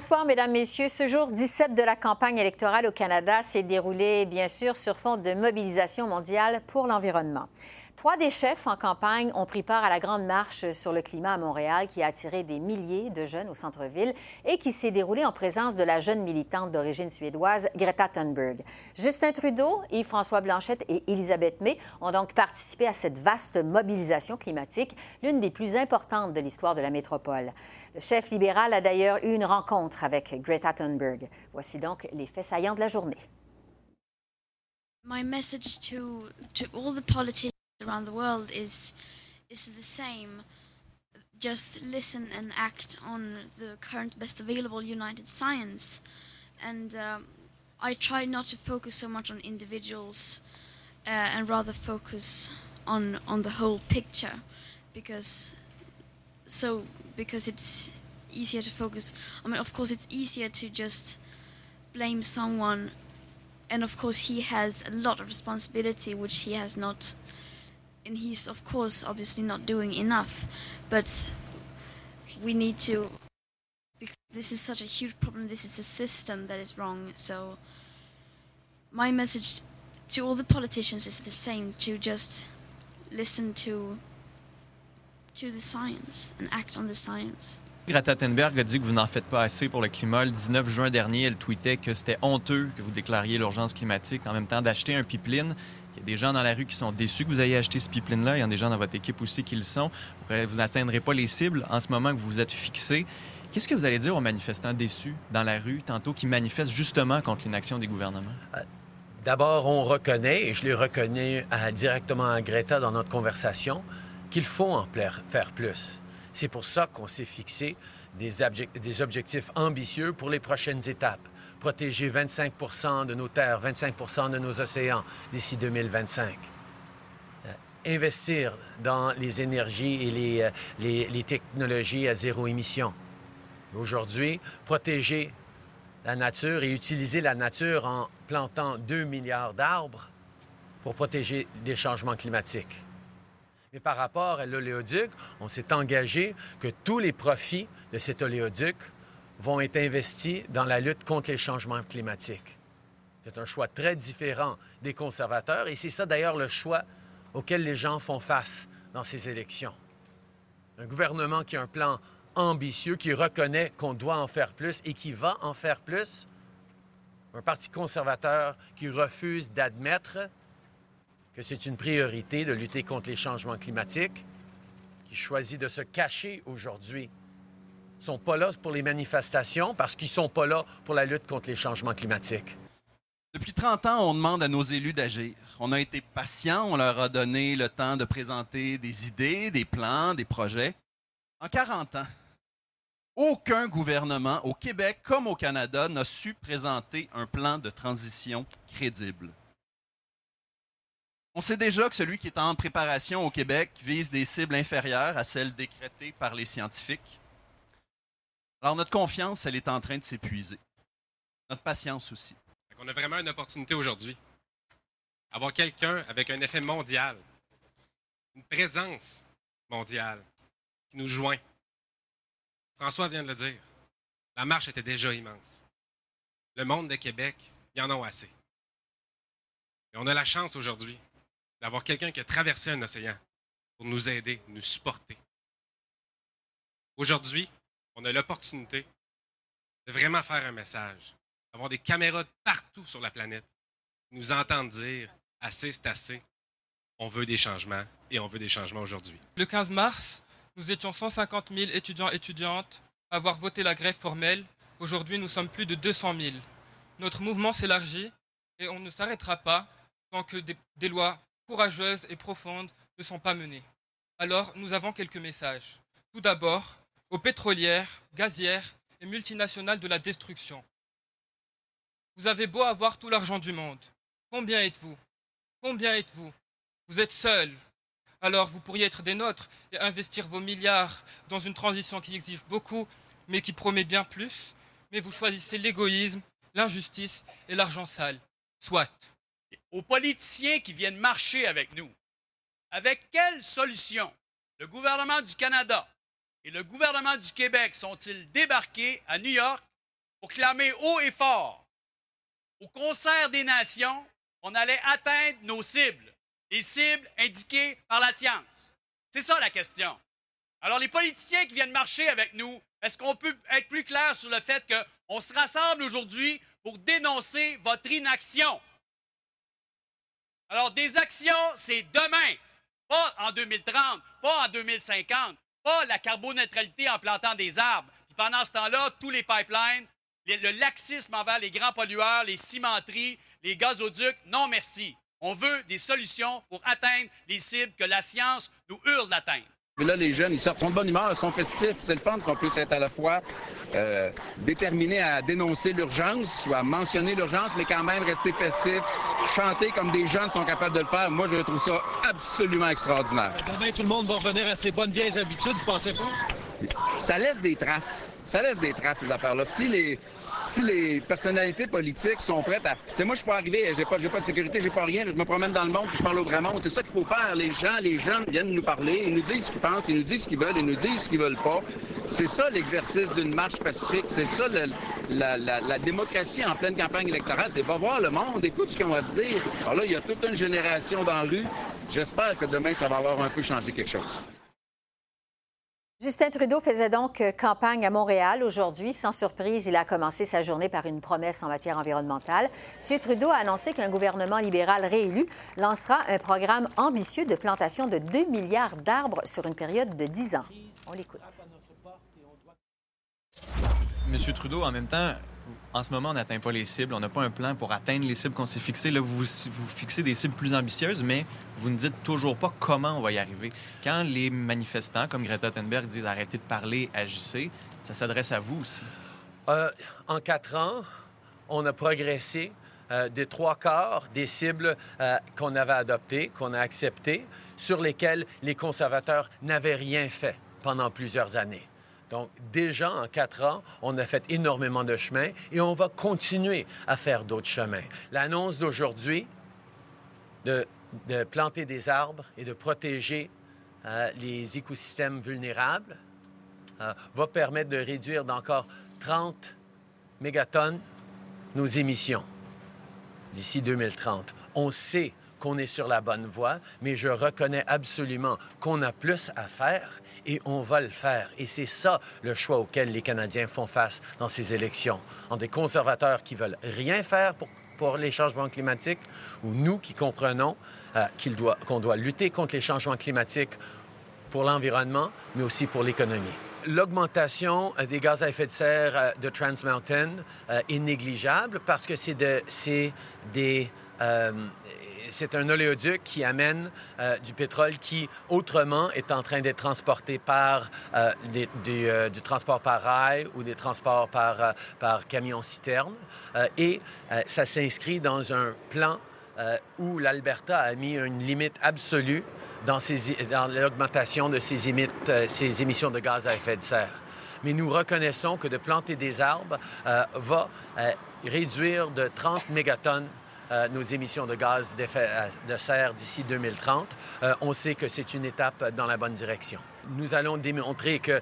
Bonsoir, Mesdames, Messieurs. Ce jour 17 de la campagne électorale au Canada s'est déroulé, bien sûr, sur fond de mobilisation mondiale pour l'environnement. Trois des chefs en campagne ont pris part à la grande marche sur le climat à Montréal qui a attiré des milliers de jeunes au centre-ville et qui s'est déroulée en présence de la jeune militante d'origine suédoise Greta Thunberg. Justin Trudeau, Yves-François Blanchette et Elisabeth May ont donc participé à cette vaste mobilisation climatique, l'une des plus importantes de l'histoire de la métropole. Le chef libéral a d'ailleurs eu une rencontre avec Greta Thunberg. Voici donc les faits saillants de la journée. My message to, to all the around the world is is the same. Just listen and act on the current best available United Science, and um, I try not to focus so much on individuals, uh, and rather focus on on the whole picture, because so because it's easier to focus. I mean, of course, it's easier to just blame someone, and of course, he has a lot of responsibility which he has not and he's of course obviously not doing enough but we need to because this is such a huge problem this is a system that is wrong. So my message to all the politicians is the same to just listen to to the science and act on the science. Greta Thunberg a dit que vous n'en faites pas assez pour le climat. Le 19 juin dernier, elle tweetait que c'était honteux que vous déclariez l'urgence climatique en même temps d'acheter un pipeline il y a des gens dans la rue qui sont déçus que vous ayez acheté ce pipeline-là. Il y a des gens dans votre équipe aussi qui le sont. Vous n'atteindrez pas les cibles en ce moment que vous vous êtes fixé. Qu'est-ce que vous allez dire aux manifestants déçus dans la rue, tantôt qui manifestent justement contre l'inaction des gouvernements? Euh, d'abord, on reconnaît, et je l'ai reconnu directement à Greta dans notre conversation, qu'il faut en faire plus. C'est pour ça qu'on s'est fixé des objectifs ambitieux pour les prochaines étapes protéger 25% de nos terres, 25% de nos océans d'ici 2025. Euh, investir dans les énergies et les, euh, les, les technologies à zéro émission. Aujourd'hui, protéger la nature et utiliser la nature en plantant 2 milliards d'arbres pour protéger des changements climatiques. Mais par rapport à l'oléoduc, on s'est engagé que tous les profits de cet oléoduc vont être investis dans la lutte contre les changements climatiques. C'est un choix très différent des conservateurs et c'est ça d'ailleurs le choix auquel les gens font face dans ces élections. Un gouvernement qui a un plan ambitieux, qui reconnaît qu'on doit en faire plus et qui va en faire plus. Un parti conservateur qui refuse d'admettre que c'est une priorité de lutter contre les changements climatiques, qui choisit de se cacher aujourd'hui sont pas là pour les manifestations parce qu'ils sont pas là pour la lutte contre les changements climatiques. Depuis 30 ans, on demande à nos élus d'agir. On a été patients, on leur a donné le temps de présenter des idées, des plans, des projets. En 40 ans, aucun gouvernement au Québec comme au Canada n'a su présenter un plan de transition crédible. On sait déjà que celui qui est en préparation au Québec vise des cibles inférieures à celles décrétées par les scientifiques. Alors, notre confiance, elle est en train de s'épuiser. Notre patience aussi. On a vraiment une opportunité aujourd'hui. Avoir quelqu'un avec un effet mondial, une présence mondiale qui nous joint. François vient de le dire. La marche était déjà immense. Le monde de Québec, y en a assez. Et on a la chance aujourd'hui d'avoir quelqu'un qui a traversé un océan pour nous aider, nous supporter. Aujourd'hui, on a l'opportunité de vraiment faire un message, d'avoir des caméras partout sur la planète, nous entendre dire assez, c'est assez, on veut des changements et on veut des changements aujourd'hui. Le 15 mars, nous étions 150 000 étudiants et étudiantes à avoir voté la grève formelle. Aujourd'hui, nous sommes plus de 200 000. Notre mouvement s'élargit et on ne s'arrêtera pas tant que des lois courageuses et profondes ne sont pas menées. Alors, nous avons quelques messages. Tout d'abord, aux pétrolières, gazières et multinationales de la destruction. Vous avez beau avoir tout l'argent du monde. Combien êtes-vous? Combien êtes-vous? Vous êtes seul. Alors vous pourriez être des nôtres et investir vos milliards dans une transition qui exige beaucoup, mais qui promet bien plus. Mais vous choisissez l'égoïsme, l'injustice et l'argent sale. Soit. Aux politiciens qui viennent marcher avec nous, avec quelle solution? Le gouvernement du Canada et le gouvernement du Québec sont-ils débarqués à New York pour clamer haut et fort? Au concert des nations on allait atteindre nos cibles, les cibles indiquées par la science? C'est ça la question. Alors les politiciens qui viennent marcher avec nous, est-ce qu'on peut être plus clair sur le fait qu'on se rassemble aujourd'hui pour dénoncer votre inaction? Alors des actions, c'est demain, pas en 2030, pas en 2050, pas la carboneutralité en plantant des arbres. Puis pendant ce temps-là, tous les pipelines, le laxisme envers les grands pollueurs, les cimenteries, les gazoducs, non merci. On veut des solutions pour atteindre les cibles que la science nous hurle d'atteindre. Mais là, les jeunes, ils sortent, sont de bonne humeur, ils sont festifs. C'est le fun qu'on puisse être à la fois euh, déterminé à dénoncer l'urgence ou à mentionner l'urgence, mais quand même rester festif, chanter comme des jeunes sont capables de le faire. Moi, je trouve ça absolument extraordinaire. Demain, tout le monde va revenir à ses bonnes vieilles habitudes, vous pensez pas? Ça laisse des traces. Ça laisse des traces, ces affaires-là. Si les, si les personnalités politiques sont prêtes à. Tu sais, moi, je suis pas arrivé, j'ai pas, pas de sécurité, j'ai pas rien, je me promène dans le monde, puis je parle au vrai monde. C'est ça qu'il faut faire. Les gens, les jeunes viennent nous parler, ils nous disent ce qu'ils pensent, ils nous disent ce qu'ils veulent, ils nous disent ce qu'ils veulent pas. C'est ça l'exercice d'une marche pacifique, c'est ça la, démocratie en pleine campagne électorale, c'est va voir le monde, écoute ce qu'on va te dire. Alors là, il y a toute une génération dans la rue. J'espère que demain, ça va avoir un peu changé quelque chose. Justin Trudeau faisait donc euh, campagne à Montréal aujourd'hui. Sans surprise, il a commencé sa journée par une promesse en matière environnementale. M. Trudeau a annoncé qu'un gouvernement libéral réélu lancera un programme ambitieux de plantation de 2 milliards d'arbres sur une période de 10 ans. On l'écoute. M. Trudeau, en même temps, en ce moment, on n'atteint pas les cibles. On n'a pas un plan pour atteindre les cibles qu'on s'est fixées. Là, vous, vous fixez des cibles plus ambitieuses, mais vous ne dites toujours pas comment on va y arriver. Quand les manifestants, comme Greta Thunberg, disent arrêtez de parler, agissez, ça s'adresse à vous aussi. Euh, en quatre ans, on a progressé euh, des trois quarts des cibles euh, qu'on avait adoptées, qu'on a acceptées, sur lesquelles les conservateurs n'avaient rien fait pendant plusieurs années. Donc, déjà en quatre ans, on a fait énormément de chemin et on va continuer à faire d'autres chemins. L'annonce d'aujourd'hui de, planter des arbres et de protéger euh, les écosystèmes vulnérables euh, va permettre de réduire d'encore 30 mégatonnes nos émissions d'ici 2030. On sait qu'on est sur la bonne voie, mais je reconnais absolument qu'on a plus à faire et on va le faire. Et c'est ça le choix auquel les Canadiens font face dans ces élections. En des conservateurs qui veulent rien faire pour, pour les changements climatiques ou nous qui comprenons euh, qu'on doit, doit lutter contre les changements climatiques pour l'environnement, mais aussi pour l'économie. L'augmentation euh, des gaz à effet de serre euh, de Trans Mountain est négligeable parce que c'est de, des c'est un oléoduc qui amène euh, du pétrole qui, autrement, est en train d'être transporté par euh, euh, du transport par rail ou des transports par, camion-citerne. et ça s'inscrit dans un plan où l'Alberta a mis une limite absolue dans, l'augmentation de ses émissions de gaz à effet de serre mais nous reconnaissons que de planter des arbres va réduire de 30 mégatonnes euh, nos émissions de gaz euh, de serre d'ici 2030. Euh, on sait que c'est une étape dans la bonne direction. Nous allons démontrer que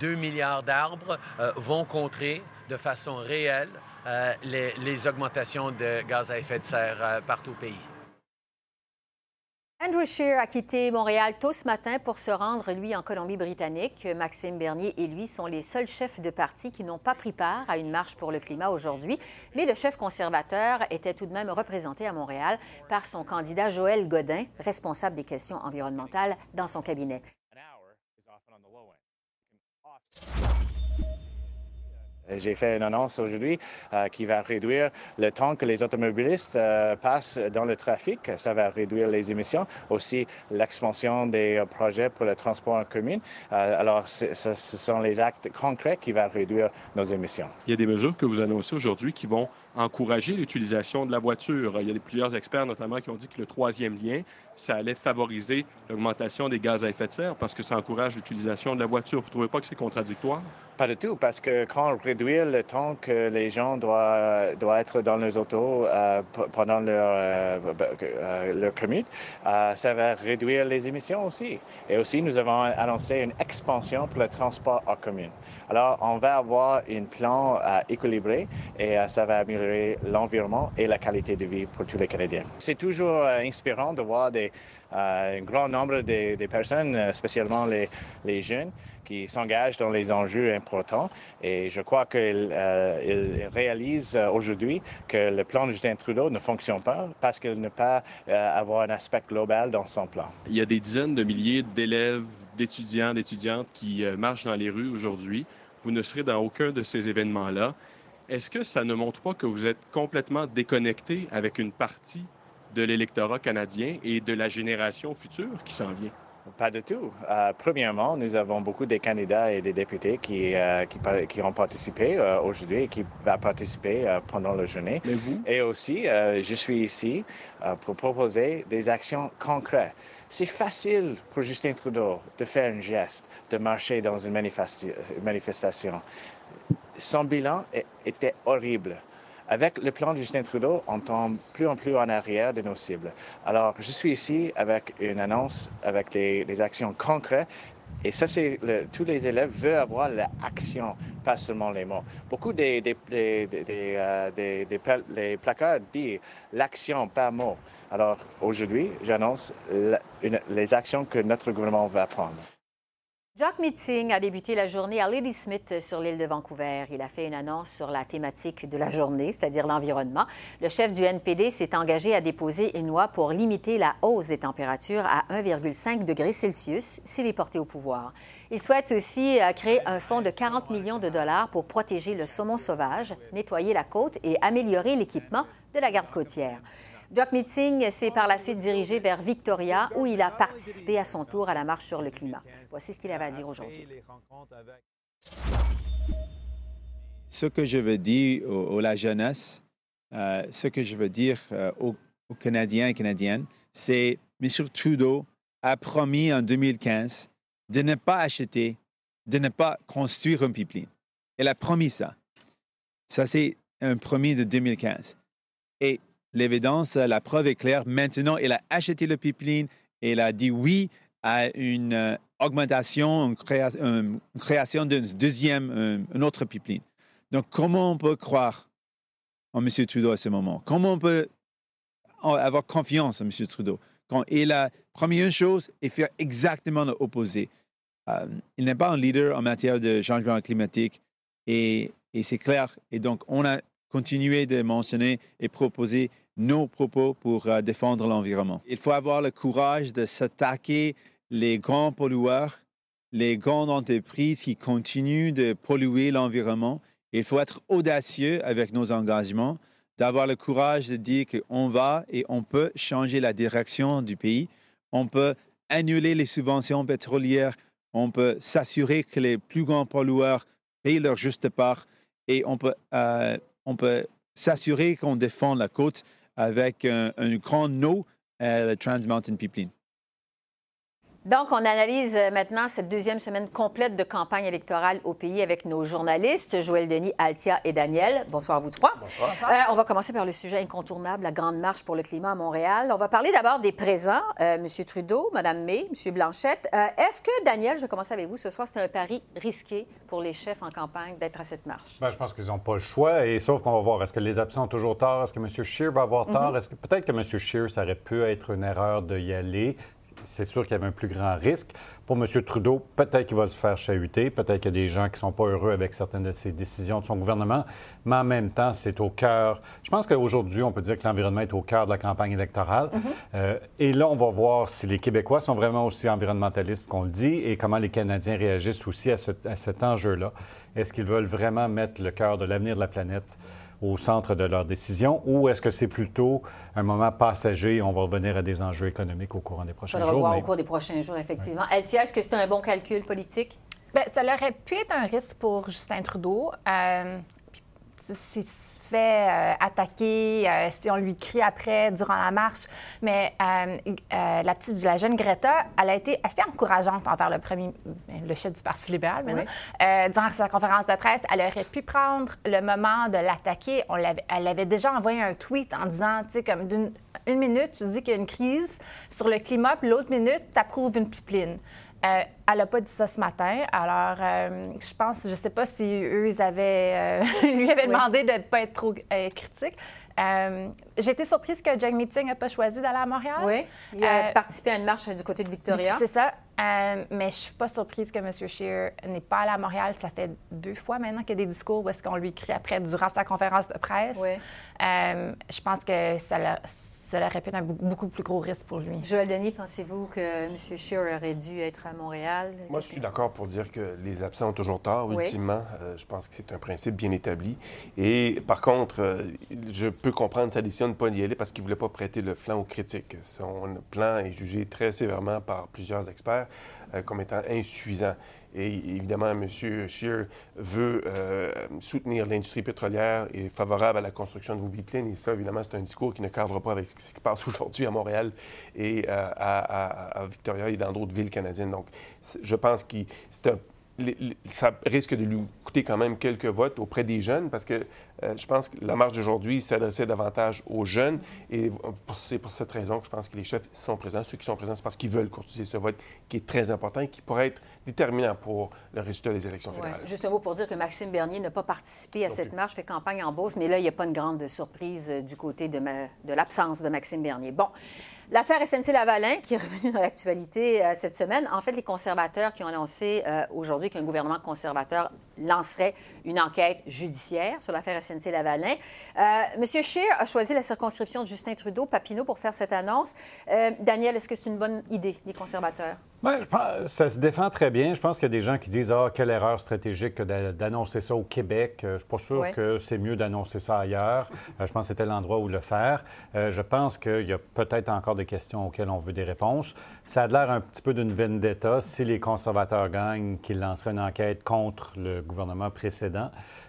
2 milliards d'arbres vont contrer de façon réelle les, les, augmentations de gaz à effet de serre partout au pays. Andrew Scheer a quitté Montréal tôt ce matin pour se rendre, lui, en Colombie-Britannique. Maxime Bernier et lui sont les seuls chefs de parti qui n'ont pas pris part à une marche pour le climat aujourd'hui. Mais le chef conservateur était tout de même représenté à Montréal par son candidat Joël Godin, responsable des questions environnementales dans son cabinet. Euh, j'ai fait une annonce aujourd'hui euh, qui va réduire le temps que les automobilistes euh, passent dans le trafic. Ça va réduire les émissions. Aussi, l'expansion des projets pour le transport en commun. alors, ce sont les actes concrets qui vont réduire nos émissions. Il y a des mesures que vous annoncez aujourd'hui qui vont encourager l'utilisation de la voiture. Il y a plusieurs experts notamment qui ont dit que le troisième lien, ça allait favoriser l'augmentation des gaz à effet de serre parce que ça encourage l'utilisation de la voiture. Vous ne trouvez pas que c'est contradictoire? Pas du tout, parce que quand on réduit le temps que les gens doivent, doivent être dans les autos euh, pendant leur, euh, euh, leur commute, ça va réduire les émissions aussi. Et aussi, nous avons annoncé une expansion pour le transport en commune. Alors, on va avoir un plan équilibré et ça va améliorer l'environnement et la qualité de vie pour tous les Canadiens. C'est toujours inspirant de voir des, un grand nombre de, personnes, spécialement les, jeunes, qui s'engagent dans les enjeux importants. Et je crois qu'ils euh, réalisent euh, aujourd'hui que le plan de Justin Trudeau ne fonctionne pas parce qu'il ne peut pas euh, avoir un aspect global dans son plan. Il y a des dizaines de milliers d'élèves, d'étudiants, d'étudiantes qui marchent dans les rues aujourd'hui. Vous ne serez dans aucun de ces événements-là. Est-ce que ça ne montre pas que vous êtes complètement déconnecté avec une partie de l'électorat canadien et de la génération future qui s'en vient? Pas du tout. Euh, premièrement, nous avons beaucoup de candidats et des députés qui, euh, qui, ont participé euh, aujourd'hui et qui vont participer pendant la journée. vous? Et aussi, je suis ici pour proposer des actions concrètes. C'est facile pour Justin Trudeau de faire un geste, de marcher dans une manifestation. Son bilan était horrible. Avec le plan de Justin Trudeau, on tombe plus en plus en arrière de nos cibles. Alors, je suis ici avec une annonce, avec des, actions concrètes et ça, c'est tous les élèves veulent avoir l'action, pas seulement les mots. Beaucoup des, des, des, euh, placards disent l'action, pas mots. Alors aujourd'hui, j'annonce les actions que notre gouvernement va prendre. Jack Meeting a débuté la journée à Ladysmith sur l'île de Vancouver. Il a fait une annonce sur la thématique de la journée, c'est-à-dire l'environnement. Le chef du NPD s'est engagé à déposer une loi pour limiter la hausse des températures à 1,5 degré Celsius s'il est porté au pouvoir. Il souhaite aussi euh, créer un fonds de 40 millions de dollars pour protéger le saumon sauvage, nettoyer la côte et améliorer l'équipement de la garde côtière. Jock Meeting s'est par la suite dirigé vers Victoria, où il a participé à son tour à la marche sur le climat. Voici ce qu'il avait à dire aujourd'hui. Ce que je veux dire à la jeunesse, euh, ce que je veux dire euh, aux, Canadiens et Canadiennes, c'est M. Trudeau a promis en 2015 de ne pas acheter, de ne pas construire un pipeline. Il a promis ça. Ça, c'est un promis de 2015. Et l'évidence, la preuve est claire. Maintenant, il a acheté le pipeline et il a dit oui à une euh, augmentation, une, création d'un deuxième, un, autre pipeline. Donc, comment on peut croire en M. Trudeau à ce moment? Comment on peut avoir confiance en M. Trudeau? Quand il a promis une chose et fait exactement l'opposé? Euh, il n'est pas un leader en matière de changement climatique et, c'est clair. Et donc, on a continuer de mentionner et proposer nos propos pour euh, défendre l'environnement. Il faut avoir le courage de s'attaquer les grands pollueurs, les grandes entreprises qui continuent de polluer l'environnement. Il faut être audacieux avec nos engagements, d'avoir le courage de dire qu'on va et on peut changer la direction du pays. On peut annuler les subventions pétrolières. On peut s'assurer que les plus grands pollueurs payent leur juste part et on peut euh, on peut s'assurer qu'on défend la côte avec un, grand no à la Trans Mountain Pipeline. Donc, on analyse euh, maintenant cette deuxième semaine complète de campagne électorale au pays avec nos journalistes, Joël Denis, Altia et Daniel. Bonsoir à vous trois. Bonsoir. Euh, on va commencer par le sujet incontournable, la Grande Marche pour le climat à Montréal. On va parler d'abord des présents, euh, M. Trudeau, Mme May, M. Blanchette. Est-ce que, Daniel, je vais commencer avec vous ce soir, c'est un pari risqué pour les chefs en campagne d'être à cette marche? Bien, je pense qu'ils n'ont pas le choix, et sauf qu'on va voir, est-ce que les absents ont toujours tort? Est-ce que M. Scheer va avoir tort? Mhm. Est-ce que peut-être que M. Scheer, ça aurait pu être une erreur d'y aller? C'est sûr qu'il y avait un plus grand risque. Pour M. Trudeau, peut-être qu'il va se faire chahuter, peut-être qu'il y a des gens qui ne sont pas heureux avec certaines de ses décisions de son gouvernement, mais en même temps, c'est au cœur. Je pense qu'aujourd'hui, on peut dire que l'environnement est au cœur de la campagne électorale. Mm-hmm. Euh, et là, on va voir si les Québécois sont vraiment aussi environnementalistes qu'on le dit et comment les Canadiens réagissent aussi à, à cet enjeu-là. Est-ce qu'ils veulent vraiment mettre le cœur de l'avenir de la planète? Au centre de leurs décisions ou est-ce que c'est plutôt un moment passager on va revenir à des enjeux économiques au courant des prochains jours? Voir au cours des prochains jours, effectivement. Ouais. est-ce que c'est un bon calcul politique? Bien, ça aurait pu être un risque pour Justin Trudeau. Euh, s'il se fait euh, attaquer, euh, si on lui crie après durant la marche. Mais euh, la petite, la jeune Greta, elle a été assez encourageante envers le premier, le chef du Parti libéral maintenant. Durant sa conférence de presse, elle aurait pu prendre le moment de l'attaquer. On l'avait- Elle avait déjà envoyé un tweet en disant, tu sais, comme d'une une minute, tu dis qu'il y a une crise sur le climat, puis l'autre minute, tu approuves une pipeline. Euh, elle n'a pas dit ça ce matin. Alors, euh, je pense, je ne sais pas si eux, ils avaient, euh, lui avaient Oui. demandé de ne pas être trop critique. J'ai été surprise que Jack Meeting n'a pas choisi d'aller à Montréal. Oui. Il a participé à une marche du côté de Victoria. c'est ça. Mais je ne suis pas surprise que M. Scheer n'est pas allé à Montréal. Ça fait deux fois maintenant qu'il y a des discours où est-ce qu'on lui crie après durant sa conférence de presse. Oui. Je pense que ça, l'a- pu être un beaucoup- plus gros risque pour lui. Joël Denis, pensez-vous que M. Scheer aurait dû être à Montréal? Moi, je suis d'accord pour dire que les absents ont toujours tort, Oui. ultimement. Euh, je pense que c'est un principe bien établi. Et par contre, euh, je peux comprendre sa décision de ne pas y aller parce qu'il ne voulait pas prêter le flanc aux critiques. Son plan est jugé très sévèrement par plusieurs experts comme étant insuffisant. Et évidemment, M. Scheer veut euh, soutenir l'industrie pétrolière et favorable à la construction de pipelines. Et ça, évidemment, c'est un discours qui ne cadre pas avec ce qui se passe aujourd'hui à Montréal et euh, à, à- Victoria et dans d'autres villes canadiennes. Donc, je pense que c'est un ça risque de lui coûter quand même quelques votes auprès des jeunes parce que euh, je pense que la marche d'aujourd'hui s'adressait davantage aux jeunes et c'est pour cette raison que je pense que les chefs sont présents. Ceux qui sont présents, c'est parce qu'ils veulent courtiser ce vote qui est très important et qui pourrait être déterminant pour le résultat des élections Ouais. fédérales. Juste un mot pour dire que Maxime Bernier n'a pas participé à cette marche, fait campagne en Beauce, mais là, il n'y a pas une grande surprise euh, du côté de, ma- de l'absence de Maxime Bernier. Bon. L'affaire SNC-Lavalin, qui est revenue dans l'actualité euh, cette semaine, en fait, les conservateurs qui ont annoncé euh, aujourd'hui qu'un gouvernement conservateur lancerait une enquête judiciaire sur l'affaire SNC-Lavalin. Euh, Monsieur Scheer a choisi la circonscription de Justin Trudeau-Papineau pour faire cette annonce. Euh, Daniel, est-ce que c'est une bonne idée, les conservateurs? Ben, je pense- ça se défend très bien. Je pense qu'il y a des gens qui disent Ah, quelle erreur stratégique que d'a- d'annoncer ça au Québec. Euh, Je ne suis pas sûr que c'est mieux d'annoncer ça ailleurs. Euh, je pense que c'était l'endroit où le faire. Je pense qu'il y a peut-être encore des questions auxquelles on veut des réponses. Ça a l'air un petit peu d'une vendetta si les conservateurs gagnent, qu'ils lanceraient une enquête contre le gouvernement précédent.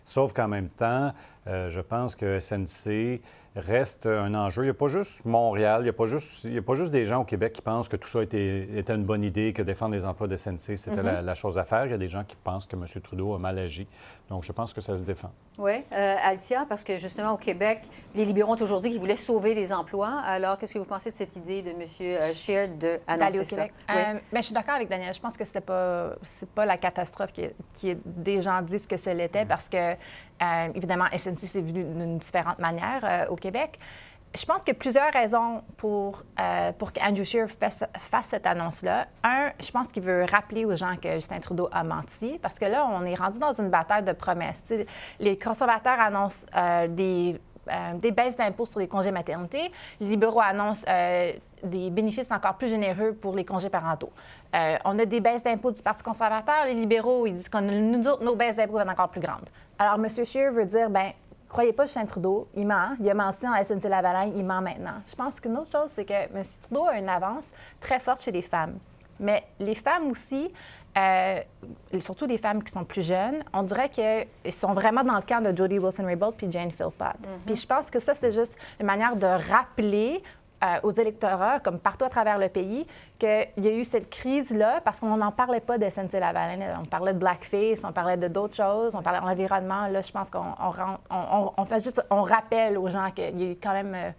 Sauf qu'en même temps, euh, je pense que SNC reste un enjeu. Il n'y a pas juste Montréal, il n'y a, pas juste- il y a pas juste des gens au Québec qui pensent que tout ça était, était une bonne idée, que défendre les emplois de SNC, c'était Mhm. la, la chose à faire. Il y a des gens qui pensent que M. Trudeau a mal agi. Donc, je pense que ça se défend. Oui, euh, Altia, parce que justement au Québec, les libéraux ont aujourd'hui qu'ils voulaient sauver les emplois. Alors, qu'est-ce que vous pensez de cette idée de M. Scheer d'aller d'annoncer au ça? Québec. Oui. Euh, ben, je suis d'accord avec Daniel. Je pense que c'était pas, c'est pas la catastrophe qui, qui des gens disent que ce l'était parce que, euh, évidemment, SNC s'est venu d'une différente manière euh, au Québec. Je pense qu'il y a plusieurs raisons pour, euh, pour qu'Andrew Scheer fasse, cette annonce-là. Un, je pense qu'il veut rappeler aux gens que Justin Trudeau a menti parce que là, on est rendu dans une bataille de promesses. Les conservateurs annoncent euh, des euh, des baisses d'impôts sur les congés maternité. Les libéraux annoncent euh, des bénéfices encore plus généreux pour les congés parentaux. On a des baisses d'impôts du Parti conservateur. Les libéraux, ils disent autres, nos baisses d'impôts vont être encore plus grandes. Alors, M. Scheer veut dire, ben croyez pas Justin Trudeau, il ment. Il a menti en SNC-Lavalin, il ment maintenant. Je pense qu'une autre chose, c'est que M. Trudeau a une avance très forte chez les femmes. Mais les femmes aussi, euh, surtout les femmes qui sont plus jeunes, on dirait qu'ils sont vraiment dans le camp de Jodie Wilson-Raybould puis Jane Philpott. Puis je pense que ça, c'est juste une manière de rappeler aux électorats, comme partout à travers le pays, qu'il y a eu cette crise-là parce qu'on n'en parlait pas de SNC-Lavalin. On parlait de blackface, on parlait de d'autres choses, on parlait d'environnement. Là, je pense qu'on on, fait juste, on rappelle aux gens qu'il y a eu quand même...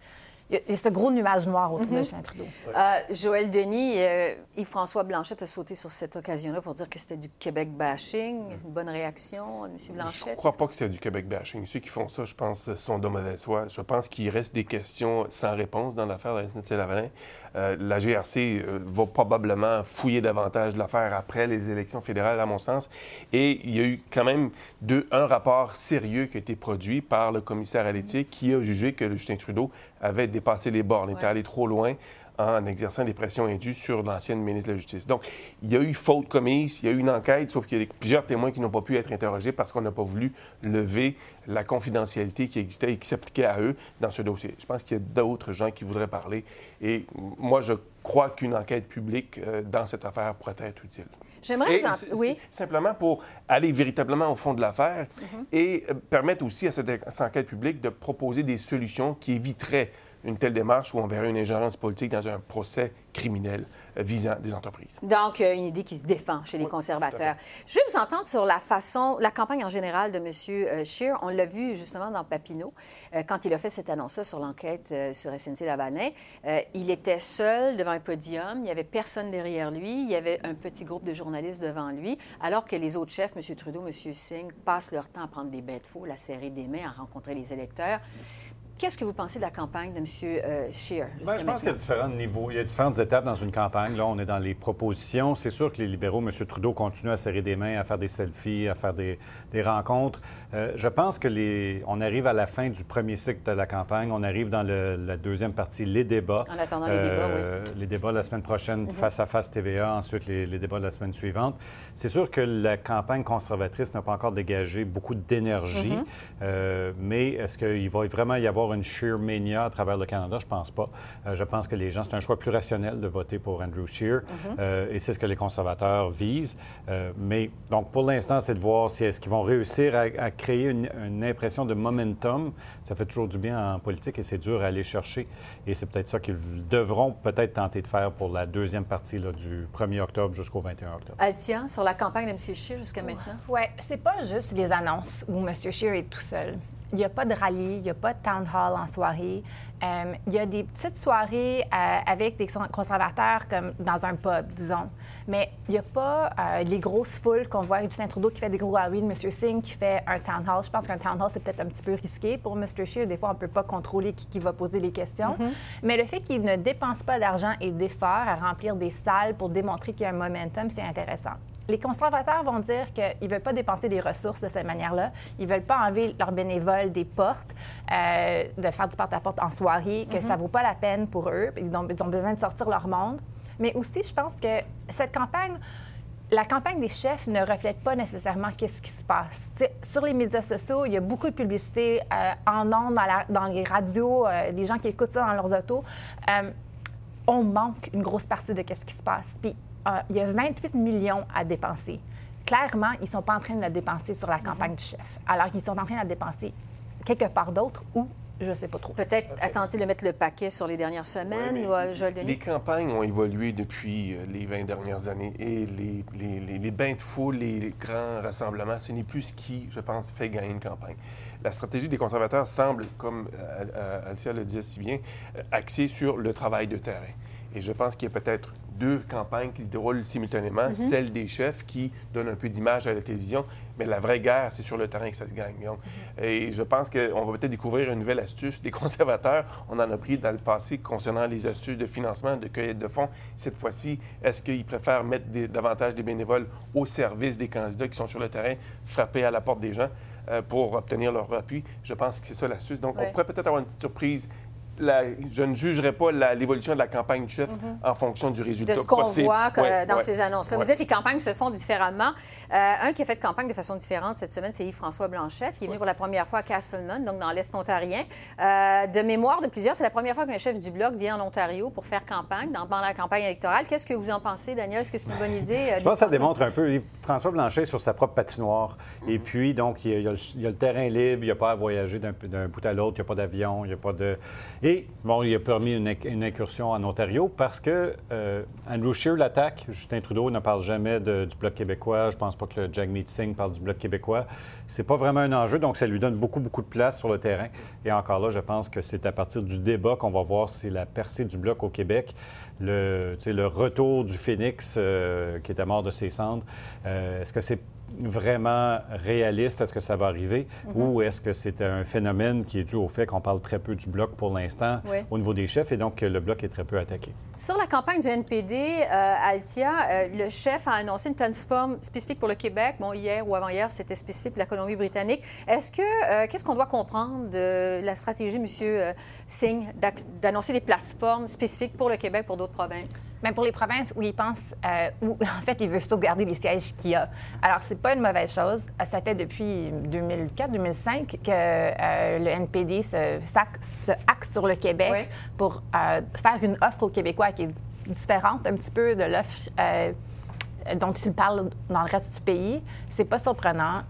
il y a- ce gros nuage noir autour de Mhm. Justin Trudeau. Euh, Joël Denis, euh, Yves-François Blanchet a sauté sur cette occasion-là pour dire que c'était du Québec bashing. Une bonne réaction de M. Je Blanchet. ne crois pas que c'est du Québec bashing. Ceux qui font ça, je pense, sont de mauvaise foi. Je pense qu'il reste des questions sans réponse dans l'affaire de la SNC-Lavalin. Euh, la GRC euh, va probablement fouiller davantage l'affaire après les élections fédérales, à mon sens. Et il y a eu quand même deux, un rapport sérieux qui a été produit par le commissaire à l'éthique qui a jugé que Justin Trudeau avait dépassé les bornes, était allé trop loin en exerçant des pressions indues sur l'ancienne ministre de la Justice. Donc, il y a eu faute commise, il y a eu une enquête, sauf qu'il y a plusieurs témoins qui n'ont pas pu être interrogés parce qu'on n'a pas voulu lever la confidentialité qui existait et qui s'appliquait à eux dans ce dossier. Je pense qu'il y a d'autres gens qui voudraient parler. Et moi, je crois qu'une enquête publique euh, dans cette affaire pourrait être utile. J'aimerais vous en... Oui. Simplement pour aller véritablement au fond de l'affaire Mhm. et euh, permettre aussi à cette, cette enquête publique de proposer des solutions qui éviteraient une telle démarche où on verrait une ingérence politique dans un procès criminel euh, visant des entreprises. Donc, euh, une idée qui se défend chez les conservateurs. Je vais vous entendre sur la façon, la campagne en général de M. euh, Scheer. On l'a vu justement dans Papineau, quand il a fait cette annonce-là sur l'enquête sur SNC-Lavalin. Il était seul devant un podium, il n'y avait personne derrière lui, il y avait un petit groupe de journalistes devant lui, alors que les autres chefs, M. Trudeau, M. Singh, passent leur temps à prendre des bêtes faux, à serrer des mains, à rencontrer les électeurs. Qu'est-ce que vous pensez de la campagne de M. euh, Scheer Ben, je pense qu'il y a différents niveaux. Il y a différentes étapes dans une campagne. Là, on est dans les propositions. C'est sûr que les libéraux, M. Trudeau, continue à serrer des mains, à faire des selfies, à faire des, des rencontres. Euh, je pense que les... on arrive à la fin du premier cycle de la campagne. On arrive dans le- la deuxième partie, les débats. En attendant les débats, Euh, Les débats la semaine prochaine, Mhm. face à face TVA, ensuite les, les débats de la semaine suivante. C'est sûr que la campagne conservatrice n'a pas encore dégagé beaucoup d'énergie, Mhm. Euh, mais est-ce qu'il va vraiment y avoir une sheer mania à travers le Canada? Je pense pas. Euh, je pense que les gens, c'est un choix plus rationnel de voter pour Andrew Scheer, Mhm. euh, et c'est ce que les conservateurs visent. Euh, mais donc, pour l'instant, c'est de voir si est-ce qu'ils vont réussir à, à créer une, une impression de momentum. Ça fait toujours du bien en politique et c'est dur à aller chercher. Et c'est peut-être ça qu'ils devront peut-être tenter de faire pour la deuxième partie là, du 1er octobre jusqu'au 21 octobre. Altia, sur la campagne de M. Scheer jusqu'à maintenant? Oui, c'est pas juste les annonces où M. Scheer est tout seul. Il n'y a pas de rallye, il n'y a pas de town hall en soirée. Euh, il y a des petites soirées euh, avec des conservateurs comme dans un pub, disons. Mais il n'y a pas euh, les grosses foules qu'on voit avec Justin Trudeau qui fait des gros rallyes, M. Singh qui fait un town hall. Je pense qu'un town hall, c'est peut-être un petit peu risqué pour M. Scheer. Des fois, on ne peut pas contrôler qui, qui va poser les questions. Mhm. Mais le fait qu'il ne dépense pas d'argent et d'efforts à remplir des salles pour démontrer qu'il y a un momentum, c'est intéressant. Les conservateurs vont dire qu'ils ne veulent pas dépenser des ressources de cette manière-là. Ils ne veulent pas enlever leurs bénévoles des portes, euh, de faire du porte-à-porte en soirée, que Mhm. ça ne vaut pas la peine pour eux. Ils ont, ils ont besoin de sortir leur monde. Mais aussi, je pense que cette campagne, la campagne des chefs ne reflète pas nécessairement qu'est-ce qui se passe. Sur les médias sociaux, il y a beaucoup de publicité euh, en ondes, dans, la- dans les radios, euh, des gens qui écoutent ça dans leurs autos. Euh, on manque une grosse partie de qu'est-ce qui se passe. Puis euh, il y a 28 millions à dépenser. Clairement, ils ne sont pas en train de le dépenser sur la campagne du chef, alors qu'ils sont en train de le dépenser quelque part d'autre ou je ne sais pas trop. Peut-être attend-il de mettre le paquet sur les dernières semaines ou euh, Joël Denis? Les campagnes ont évolué depuis euh, les 20 dernières années et les, les- les- les bains de foule, les grands rassemblements, ce n'est plus ce qui, je pense, fait gagner une campagne. La stratégie des conservateurs semble, comme euh, euh, Alicia le disait si bien, euh, axée sur le travail de terrain. Et je pense qu'il y a peut-être deux campagnes qui se déroulent simultanément, Mhm. celle des chefs qui donne un peu d'image à la télévision, mais la vraie guerre, c'est sur le terrain que ça se gagne. Donc, Et je pense qu'on va peut-être découvrir une nouvelle astuce des conservateurs. On en a pris dans le passé concernant les astuces de financement, de cueillette de fonds. Cette fois-ci, est-ce qu'ils préfèrent mettre des- davantage des bénévoles au service des candidats qui sont sur le terrain, frapper à la porte des gens euh, pour obtenir leur appui? Je pense que c'est ça l'astuce. Donc, Ouais. on pourrait peut-être avoir une petite surprise. La- je ne jugerai pas l'évolution de la campagne du chef Mhm. en fonction du résultat de ce qu'on voit que- Ouais, dans ouais, ces annonces-là. ouais. Vous dites que les campagnes se font différemment. Euh, un qui a fait de campagne de façon différente cette semaine, c'est Yves-François Blanchette, qui est venu pour la première fois à Castleman, donc dans l'Est ontarien. Euh, de mémoire de plusieurs, c'est la première fois qu'un chef du Bloc vient en Ontario pour faire campagne, dans, pendant la campagne électorale. Qu'est-ce que vous en pensez, Daniel? Est-ce que c'est une bonne idée? euh, Je pense que ça démontre un peu François Blanchet sur sa propre patinoire. Et puis, donc, il y, a, il y a le, il y a le terrain libre, il n'y a pas à voyager d'un d'un bout à l'autre, il n'y a pas d'avion, il n'y a pas de. Et, bon, il a permis une, inc- une incursion en Ontario parce que euh, Andrew Scheer l'attaque. Justin Trudeau ne parle jamais du Bloc québécois. Je pense pas que le Jagmeet parle du Bloc québécois. C'est pas vraiment un enjeu, donc ça lui donne beaucoup, beaucoup de place sur le terrain. Et encore là, je pense que c'est à partir du débat qu'on va voir si la percée du Bloc au Québec, le, retour du phénix euh, qui était mort de ses cendres, euh, est-ce que c'est vraiment réaliste? Est-ce que ça va arriver? Mhm. Ou est-ce que c'est un phénomène qui est dû au fait qu'on parle très peu du bloc pour l'instant Oui. au niveau des chefs et donc que le bloc est très peu attaqué? Sur la campagne du NPD, euh, Altia, euh, le chef a annoncé une plateforme spécifique pour le Québec. Bon, hier ou avant-hier, c'était spécifique pour la Colombie-Britannique. Est-ce que, euh, qu'est-ce qu'on doit comprendre de la stratégie M. euh, Singh d'annoncer des plateformes spécifiques pour le Québec, pour d'autres provinces? Bien, pour les provinces où il pense, euh, où en fait, il veut sauvegarder les sièges qu'il y a. Alors, c'est pas une mauvaise chose. Euh, Ça fait depuis 2004-2005 que euh, le NPD se, axe sur le Québec pour euh, faire une offre aux Québécois qui est différente un petit peu de l'offre euh, dont ils parlent dans le reste du pays. C'est pas surprenant.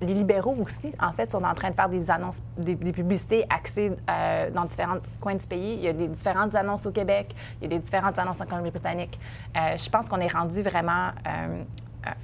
Les libéraux aussi, en fait, sont en train de faire des annonces, des, des publicités axées euh, dans différents coins du pays. Il y a des différentes annonces au Québec, il y a des différentes annonces en Colombie-Britannique. Euh, je pense qu'on est rendu vraiment euh,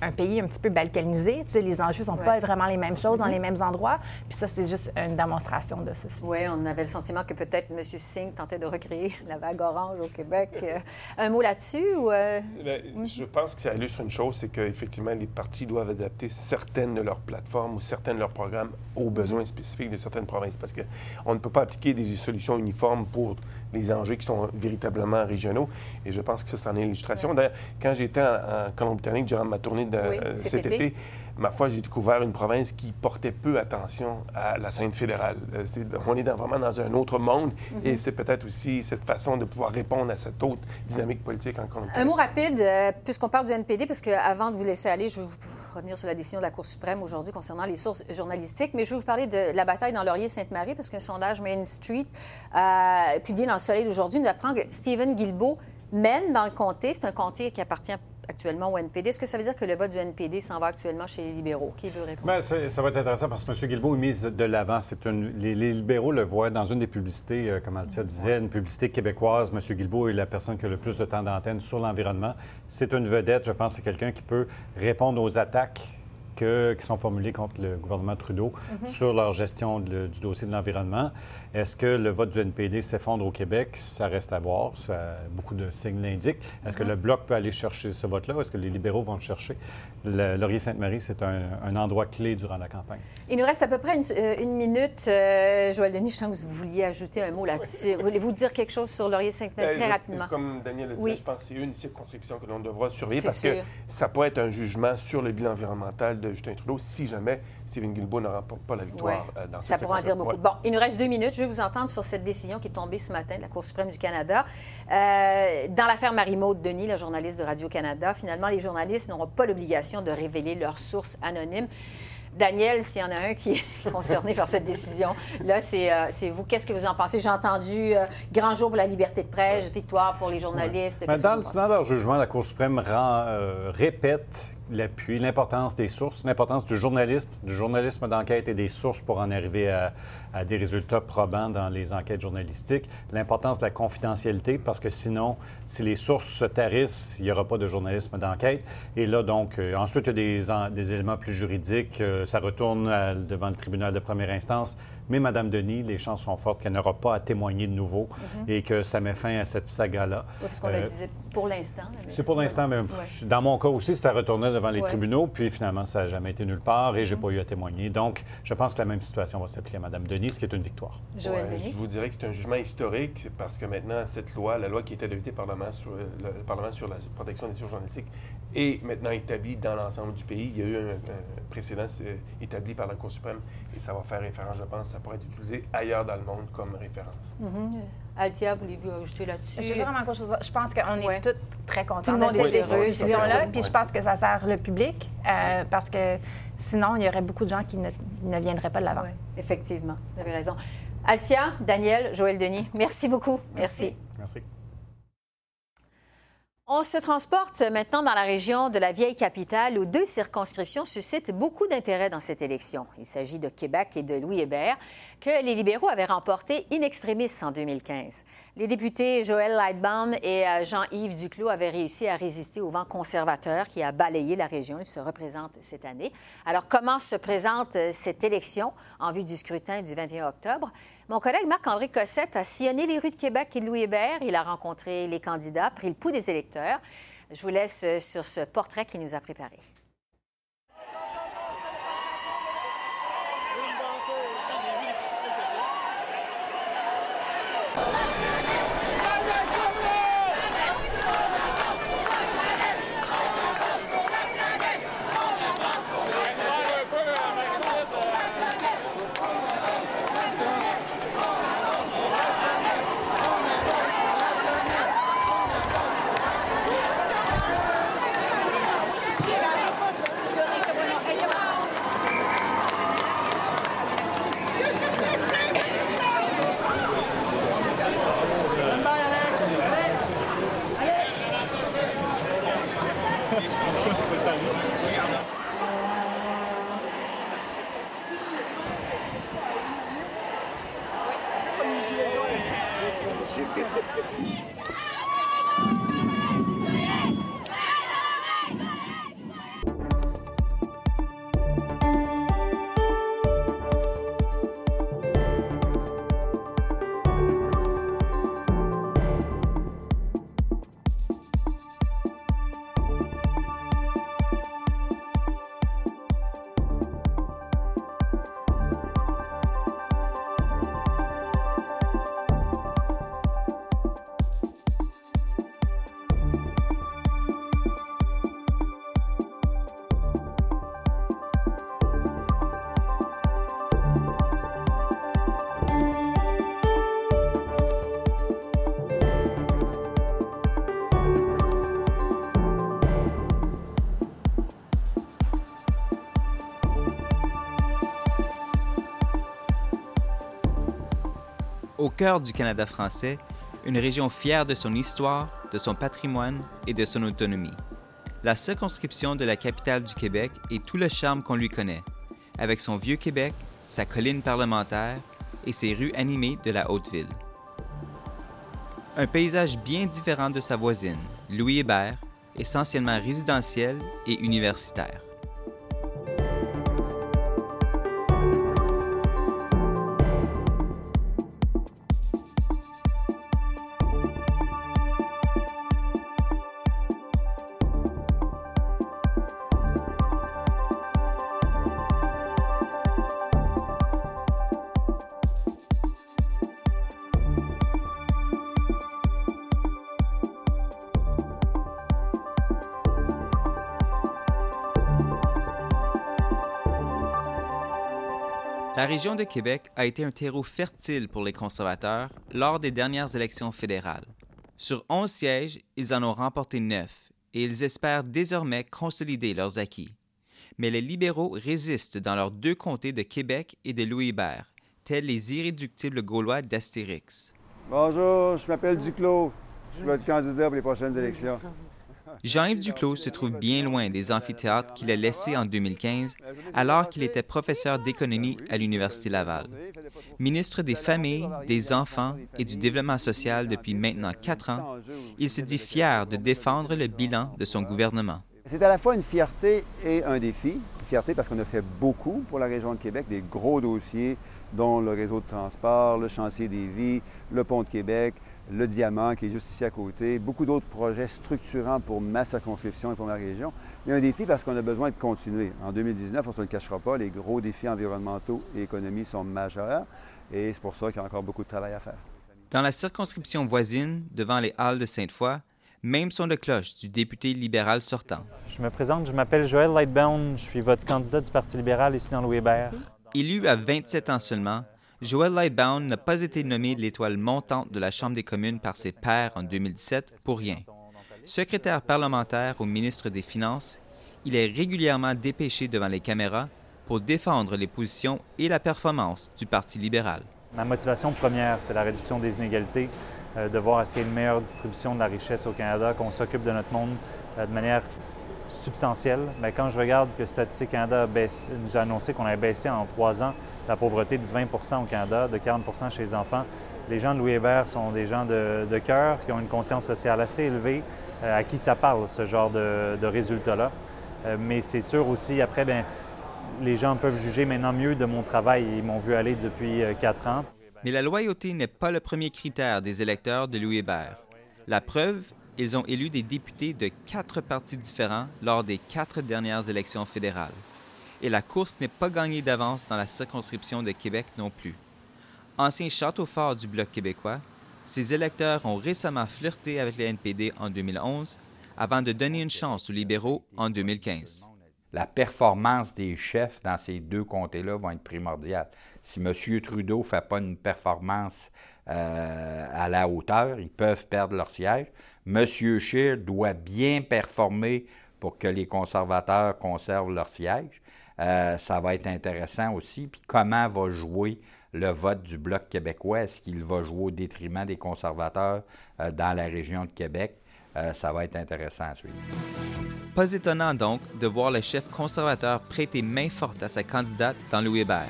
un pays un petit peu balkanisé. Tu sais, les enjeux sont pas vraiment les mêmes choses dans Mhm. les mêmes endroits. Puis ça, c'est juste une démonstration de ceci. Oui, on avait le sentiment que peut-être M. Singh tentait de recréer la vague orange au Québec. Euh, un mot là-dessus? Ou, euh, Bien, Je pense que ça illustre une chose, c'est qu'effectivement, les partis doivent adapter certaines de leurs plateformes ou certains de leurs programmes aux besoins spécifiques de certaines provinces. Parce qu'on ne peut pas appliquer des solutions uniformes pour les enjeux qui sont véritablement régionaux. Et je pense que ça, c'en est l'illustration. D'ailleurs, quand j'étais en, en Colombie-Britannique durant ma tournée de, Oui, euh, cet cet été. été, ma foi, j'ai découvert une province qui portait peu attention à la scène fédérale. Euh, c'est- on est dans- vraiment dans un autre monde Mhm. et c'est peut-être aussi cette façon de pouvoir répondre à cette autre dynamique politique en Un Colombie-Britannique. mot rapide, euh, puisqu'on parle du NPD, parce que avant de vous laisser aller, je vais vous revenir sur la décision de la Cour suprême aujourd'hui concernant les sources journalistiques, mais je vais vous parler de la bataille dans Laurier-Sainte-Marie, parce qu'un sondage Main Street, euh, publié dans le Soleil d'aujourd'hui, nous apprend que Stephen Guilbeault mène dans le comté. C'est un comté qui appartient actuellement au NPD. Est-ce que ça veut dire que le vote du NPD s'en va actuellement chez les libéraux? Qui veut répondre? Bien, ça va être intéressant parce que M. Guilbeault est mis de l'avant. C'est une- les, les libéraux le voient dans une des publicités, euh, comme Altia disait, une publicité québécoise. M. Guilbeault est la personne qui a le plus de temps d'antenne sur l'environnement. C'est une vedette. Je pense c'est quelqu'un qui peut répondre aux attaques que- qui sont formulées contre le gouvernement Trudeau Mhm. sur leur gestion de- du dossier de l'environnement. Est-ce que le vote du NPD s'effondre au Québec? Ça reste à voir. Ça- beaucoup de signes l'indiquent. Est-ce que Mhm. le Bloc peut aller chercher ce vote-là? Est-ce que les libéraux vont le chercher? Le- Laurier-Sainte-Marie, c'est un, un endroit clé durant la campagne. Il nous reste à peu près une, euh, une minute. Euh, Joël Denis, je sens que vous vouliez ajouter un mot là-dessus. Voulez-vous dire quelque chose sur Laurier-Sainte-Marie Ben, très rapidement? Comme Daniel le disait, Oui. je pense que c'est une circonscription que l'on devra surveiller C'est parce sûr. que ça pourrait être un jugement sur le bilan environnemental de Justin Trudeau si jamais Stephen Guilbeault ne remporte pas la victoire Ouais. euh, dans Ça cette pourra en dire beaucoup. Bon, il nous reste deux minutes. Je vais vous entendre sur cette décision qui est tombée ce matin de la Cour suprême du Canada. Euh, dans l'affaire Marie-Maude Denis, la journaliste de Radio-Canada, finalement, les journalistes n'auront pas l'obligation de révéler leurs sources anonymes. Daniel, s'il y en a un qui est concerné par cette décision, là, c'est euh, c'est vous. Qu'est-ce que vous en pensez? J'ai entendu euh, grand jour pour la liberté de presse, victoire pour les journalistes. Mais Qu'est-ce dans, leur jugement, la Cour suprême rend, euh, répète l'appui, l'importance des sources, l'importance du journalisme, du journalisme d'enquête et des sources pour en arriver à, des résultats probants dans les enquêtes journalistiques, l'importance de la confidentialité, parce que sinon, si les sources se tarissent, il n'y aura pas de journalisme d'enquête. Et là, donc, euh, ensuite, il y a des, des éléments plus juridiques. euh, ça retourne devant le tribunal de première instance. Mais Mme Denis, les chances sont fortes qu'elle n'aura pas à témoigner de nouveau Mhm. et que ça met fin à cette saga-là. Oui, parce qu'on Euh, disait pour l'instant. c'est pour l'instant, mais Ouais. dans mon cas aussi, c'était retourné devant les Ouais. tribunaux, puis finalement, ça n'a jamais été nulle part et j'ai Mhm. pas eu à témoigner. Donc, je pense que la même situation va s'appliquer à Mme Denis, ce qui est une victoire. Joël Ouais, Denis? je vous dirais que c'est un jugement historique parce que maintenant, cette loi, la loi qui était adoptée par le Parlement sur, le Parlement sur la protection des sources journalistiques, est maintenant établie dans l'ensemble du pays. Il y a eu un, un précédent euh, établi par la Cour suprême et ça va faire référence, je pense, pourrait être utilisé ailleurs dans le monde comme référence. Mhm. Altia, voulez-vous ajouter là-dessus? Je vais vraiment quelque chose. Je pense qu'on est tous très contents Tout le monde de cette est heureux, c'est décision-là. Puis je pense que ça sert le public euh, parce que sinon, il y aurait beaucoup de gens qui ne, ne viendraient pas de l'avant. Effectivement, vous avez raison. Altia, Daniel, Joël Denis, merci beaucoup. Merci. Merci. On se transporte maintenant dans la région de la vieille capitale où deux circonscriptions suscitent beaucoup d'intérêt dans cette élection. Il s'agit de Québec et de Louis Hébert, que les libéraux avaient remporté in extremis en 2015. Les députés Joël Lightbaum et euh, Jean-Yves Duclos avaient réussi à résister au vent conservateur qui a balayé la région. Ils se représentent cette année. Alors, comment se présente euh, cette élection en vue du scrutin du 21 octobre? Mon collègue Marc-André Cossette a sillonné les rues de Québec et de Louis Hébert. Il a rencontré les candidats, pris le pouls des électeurs. Je vous laisse euh, sur ce portrait qu'il nous a préparé. Cœur du Canada français, une région fière de son histoire, de son patrimoine et de son autonomie. La circonscription de la capitale du Québec et tout le charme qu'on lui connaît, avec son vieux Québec, sa colline parlementaire et ses rues animées de la Haute-Ville. Un paysage bien différent de sa voisine, Louis Hébert, essentiellement résidentiel et universitaire. La région de Québec a été un terreau fertile pour les conservateurs lors des dernières élections fédérales. Sur 11 sièges, ils en ont remporté 9 et ils espèrent désormais consolider leurs acquis. Mais les libéraux résistent dans leurs deux comtés de Québec et de Louis-Hébert, tels les irréductibles gaulois d'Astérix. Bonjour, je m'appelle Duclos. Je vais être candidat pour les prochaines élections. Jean-Yves Duclos se trouve bien loin des amphithéâtres qu'il a laissés en 2015, alors qu'il était professeur d'économie à l'Université Laval. Ministre des Familles, des Enfants et du Développement social depuis maintenant quatre ans, il se dit fier de défendre le bilan de son gouvernement. C'est à la fois une fierté et un défi. Fierté parce qu'on a fait beaucoup pour la région de Québec, des gros dossiers, dont le réseau de transport, le chantier des vies, le pont de Québec, le diamant qui est juste ici à côté, beaucoup d'autres projets structurants pour ma circonscription et pour ma région. Mais un défi parce qu'on a besoin de continuer. En 2019, on ne se le cachera pas, les gros défis environnementaux et économiques sont majeurs et c'est pour ça qu'il y a encore beaucoup de travail à faire. Dans la circonscription voisine, devant les Halles de Sainte-Foy, même son de cloche du député libéral sortant. Je me présente, je m'appelle Joël Lightbound, je suis votre candidat du Parti libéral ici dans Louis-Hébert. Élu à 27 ans seulement, Joël Lightbound n'a pas été nommé l'étoile montante de la Chambre des communes par ses pairs en 2017 pour rien. Secrétaire parlementaire au ministre des Finances, il est régulièrement dépêché devant les caméras pour défendre les positions et la performance du Parti libéral. Ma motivation première, c'est la réduction des inégalités, euh, de voir a une meilleure distribution de la richesse au Canada, qu'on s'occupe de notre monde euh, de manière substantielle. Mais quand je regarde que Statistique Canada nous a annoncé qu'on avait baissé en trois ans la pauvreté de 20% au Canada, de 40% chez les enfants, les gens de Louis Hébert sont des gens de, cœur, qui ont une conscience sociale assez élevée, euh, à qui ça parle, ce genre de, de résultats-là. Euh, mais c'est sûr aussi, après, bien, les gens peuvent juger maintenant mieux de mon travail. Ils m'ont vu aller depuis euh, quatre ans. Mais la loyauté n'est pas le premier critère des électeurs de Louis Hébert. La preuve, ils ont élu des députés de quatre partis différents lors des quatre dernières élections fédérales. Et la course n'est pas gagnée d'avance dans la circonscription de Québec non plus. Ancien château fort du Bloc québécois, ces électeurs ont récemment flirté avec le NPD en 2011 avant de donner une chance aux libéraux en 2015. La performance des chefs dans ces deux comtés-là va être primordiale. Si M. Trudeau ne fait pas une performance euh, à la hauteur, ils peuvent perdre leur siège. M. Scheer doit bien performer pour que les conservateurs conservent leur siège. Euh, ça va être intéressant aussi. Puis comment va jouer le vote du Bloc québécois? Est-ce qu'il va jouer au détriment des conservateurs euh, dans la région de Québec? Euh, ça va être intéressant à suivre. Pas étonnant donc de voir le chef conservateur prêter main forte à sa candidate dans Louis Hébert.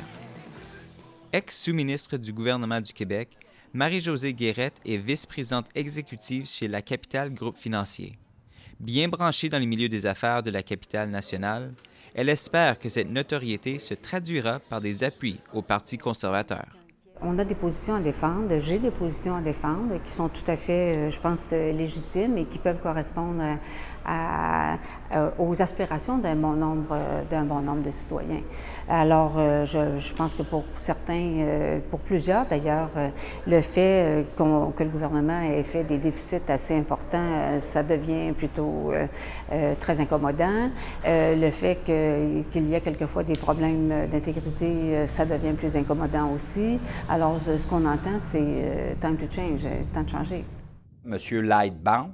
Ex-sous-ministre du gouvernement du Québec, Marie-Josée Guérette est vice-présidente exécutive chez la Capitale Groupe Financier. Bien branchée dans les milieux des affaires de la capitale nationale, elle espère que cette notoriété se traduira par des appuis au Parti conservateur. On a des positions à défendre, j'ai des positions à défendre qui sont tout à fait, euh, je pense, euh, légitimes et qui peuvent correspondre euh, aux aspirations d'un bon nombre d'un bon nombre de citoyens. Alors, je, pense que pour certains, pour plusieurs d'ailleurs, le fait que le gouvernement ait fait des déficits assez importants, ça devient plutôt très incommodant. le fait qu'il y ait quelquebaud des problèmes d'intégrité, ça devient plus incommodant aussi. Alors, ce qu'on entend, c'est time to change, temps de changer. Monsieur Lightbaum,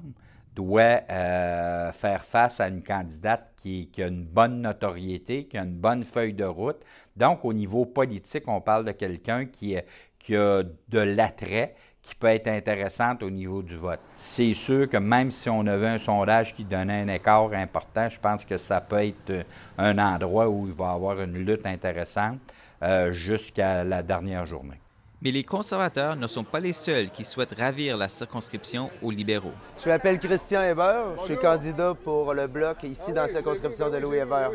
doit euh, faire face à une candidate qui, a une bonne notoriété, qui a une bonne feuille de route. Donc, au niveau politique, on parle de quelqu'un qui, a de l'attrait, qui peut être intéressante au niveau du vote. C'est sûr que même si on avait un sondage qui donnait un écart important, je pense que ça peut être un endroit où il va y avoir une lutte intéressante euh, jusqu'à la dernière journée. Mais les conservateurs ne sont pas les seuls qui souhaitent ravir la circonscription aux libéraux. Je m'appelle Christian Hébert. Je suis candidat pour le Bloc ici dans la circonscription de Louis Hébert.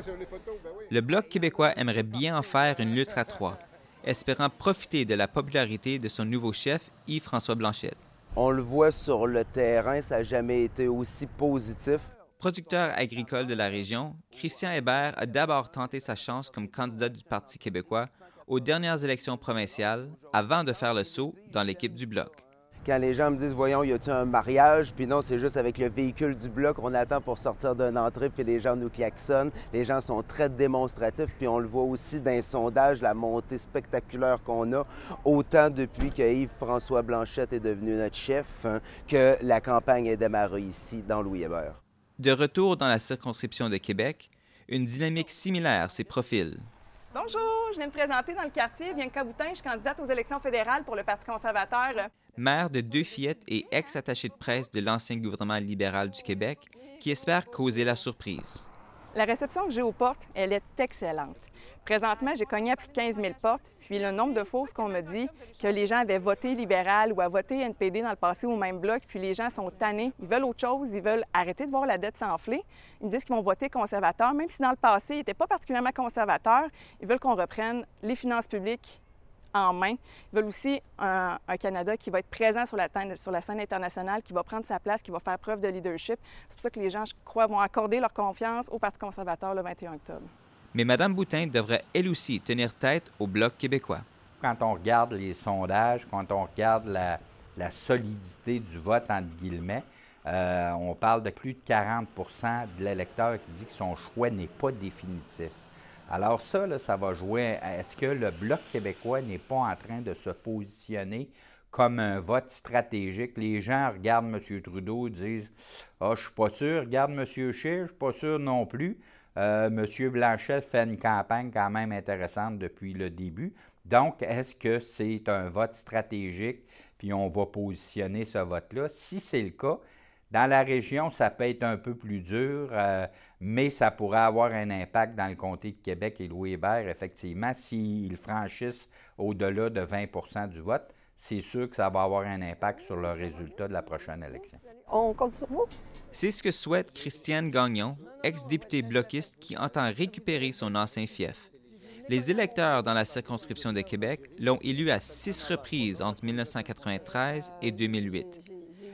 Le Bloc québécois aimerait bien en faire une lutte à trois, espérant profiter de la popularité de son nouveau chef, Yves-François Blanchette. On le voit sur le terrain, ça n'a jamais été aussi positif. Producteur agricole de la région, Christian Hébert a d'abord tenté sa chance comme candidat du Parti québécois aux dernières élections provinciales avant de faire le saut dans l'équipe du Bloc. Quand les gens me disent, voyons, y a-t-il un mariage? Puis non, c'est juste avec le véhicule du Bloc qu'on attend pour sortir d'une entrée, puis les gens nous klaxonnent. Les gens sont très démonstratifs, puis on le voit aussi dans les sondages, la montée spectaculaire qu'on a, autant depuis que Yves-François Blanchette est devenu notre chef, hein, que la campagne est démarrée ici, dans Louis Hébert. De retour dans la circonscription de Québec, une dynamique similaire s'est profile. Bonjour, je viens me présenter dans le quartier. Bianca Boutin, je suis candidate aux élections fédérales pour le Parti conservateur. Mère de deux fillettes et ex-attachée de presse de l'ancien gouvernement libéral du Québec, qui espère causer la surprise. La réception que j'ai aux portes, elle est excellente. Présentement, j'ai cogné à plus de 15 000 portes, puis le nombre de fois qu'on me dit que les gens avaient voté libéral ou à voté NPD dans le passé au même bloc, puis les gens sont tannés, ils veulent autre chose, ils veulent arrêter de voir la dette s'enfler. Ils me disent qu'ils vont voter conservateur, même si dans le passé, ils n'étaient pas particulièrement conservateurs. Ils veulent qu'on reprenne les finances publiques en main. Ils veulent aussi un, Canada qui va être présent sur la, sur la, scène internationale, qui va prendre sa place, qui va faire preuve de leadership. C'est pour ça que les gens, je crois, vont accorder leur confiance au Parti conservateur le 21 octobre. Mais Mme Boutin devrait elle aussi tenir tête au Bloc québécois. Quand on regarde les sondages, quand on regarde la, solidité du vote, entre guillemets, euh, on parle de plus de 40% de l'électeur qui dit que son choix n'est pas définitif. Alors ça, ça va jouer. Est-ce que le Bloc québécois n'est pas en train de se positionner comme un vote stratégique? Les gens regardent M. Trudeau et disent Ah, oh, je suis pas sûr. Regarde M. Scheer, je suis pas sûr non plus. Euh, M. Blanchet fait une campagne quand même intéressante depuis le début. Donc, est-ce que c'est un vote stratégique, puis on va positionner ce vote-là? Si c'est le cas, dans la région, ça peut être un peu plus dur, euh, mais ça pourrait avoir un impact dans le comté de Québec et Louis Hébert, effectivement, s'ils franchissent au-delà de 20% du vote. C'est sûr que ça va avoir un impact sur le résultat de la prochaine élection. On compte sur vous. C'est ce que souhaite Christiane Gagnon, ex-députée bloquiste qui entend récupérer son ancien fief. Les électeurs dans la circonscription de Québec l'ont élu à six reprises entre 1993 et 2008.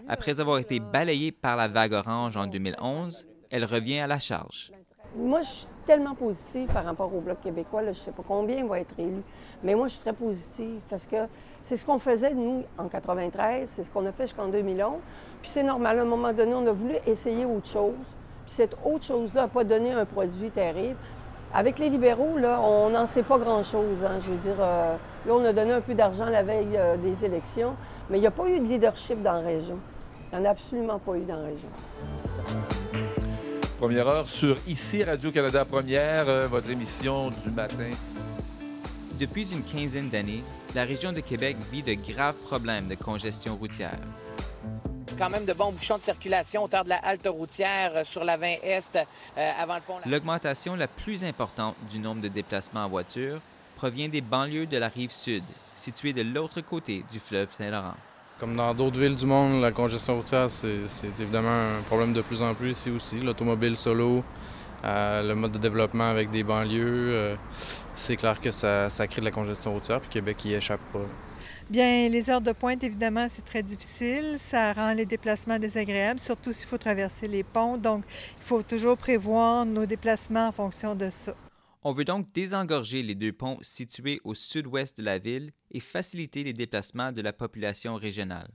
Après avoir été balayée par la vague orange en 2011, elle revient à la charge. Moi, je suis tellement positive par rapport au Bloc québécois. je ne sais pas combien va être élu. Mais moi, je suis très positive parce que c'est ce qu'on faisait, nous, en 93. C'est ce qu'on a fait jusqu'en 2011. Puis c'est normal, à un moment donné, on a voulu essayer autre chose. Puis cette autre chose-là n'a pas donné un produit terrible. Avec les libéraux, là, on n'en sait pas grand-chose. Hein. Je veux dire, euh, là, on a donné un peu d'argent la veille euh, des élections, mais il n'y a pas eu de leadership dans la région. Il n'y en a absolument pas eu dans la région. Première heure sur Ici Radio-Canada Première, euh, votre émission du matin. Depuis une quinzaine d'années, la région de Québec vit de graves problèmes de congestion routière quand même de bons bouchons de circulation au de la halte routière euh, sur la 20 Est euh, avant le pont. L'augmentation la plus importante du nombre de déplacements en voiture provient des banlieues de la rive sud, situé de l'autre côté du fleuve Saint-Laurent. Comme dans d'autres villes du monde, la congestion routière, c'est évidemment un problème de plus en plus ici aussi. L'automobile solo, euh, le mode de développement avec des banlieues, euh, c'est clair que ça, ça, crée de la congestion routière, puis Québec y échappe pas. Bien, les heures de pointe, évidemment, c'est très difficile. Ça rend les déplacements désagréables, surtout s'il faut traverser les ponts. Donc, il faut toujours prévoir nos déplacements en fonction de ça. On veut donc désengorger les deux ponts situés au sud-ouest de la ville et faciliter les déplacements de la population régionale.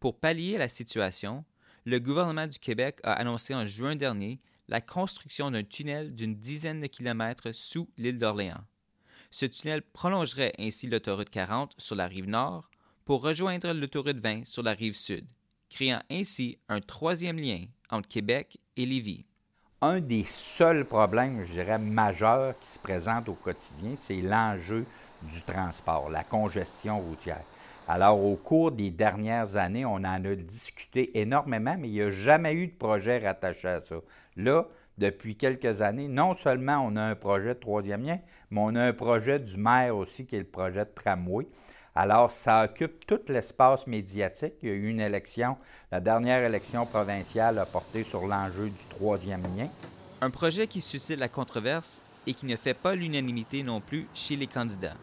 Pour pallier la situation, le gouvernement du Québec a annoncé en juin dernier la construction d'un tunnel d'une dizaine de kilomètres sous l'île d'Orléans. Ce tunnel prolongerait ainsi l'autoroute 40 sur la rive nord pour rejoindre l'autoroute 20 sur la rive sud, créant ainsi un troisième lien entre Québec et Lévis un des seuls problèmes, je dirais, majeurs qui se présentent au quotidien, c'est l'enjeu du transport, la congestion routière. Alors, au cours des dernières années, on en a discuté énormément, mais il n'y a jamais eu de projet rattaché à ça. Là, depuis quelques années, non seulement on a un projet de troisième lien, mais on a un projet du maire aussi, qui est le projet de tramway. Alors, ça occupe tout l'espace médiatique. Il y a eu une élection, la dernière élection provinciale a porté sur l'enjeu du troisième lien. Un projet qui suscite la controverse et qui ne fait pas l'unanimité non plus chez les candidats.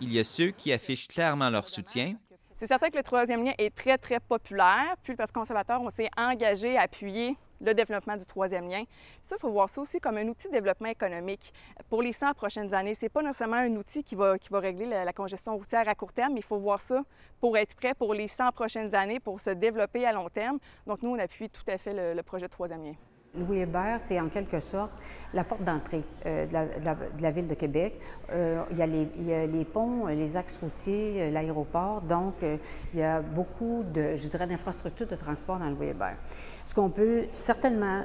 Il y a ceux qui affichent clairement leur soutien. C'est certain que le troisième lien est très, très populaire. Puis le Parti conservateur, on s'est engagé à appuyer le développement du troisième lien. Ça, il faut voir ça aussi comme un outil de développement économique. Pour les 100 prochaines années, ce n'est pas nécessairement un outil qui va, qui va régler la, congestion routière à court terme, mais il faut voir ça pour être prêt pour les 100 prochaines années, pour se développer à long terme. Donc, nous, on appuie tout à fait le, le projet troisième lien. Louis Hébert, c'est en quelque sorte la porte d'entrée euh, de, la, ville de Québec. Euh, il, y a les, ponts, les axes routiers, euh, l'aéroport, donc il y a beaucoup de, je dirais, d'infrastructures de transport dans Louis Hébert. Ce qu'on peut certainement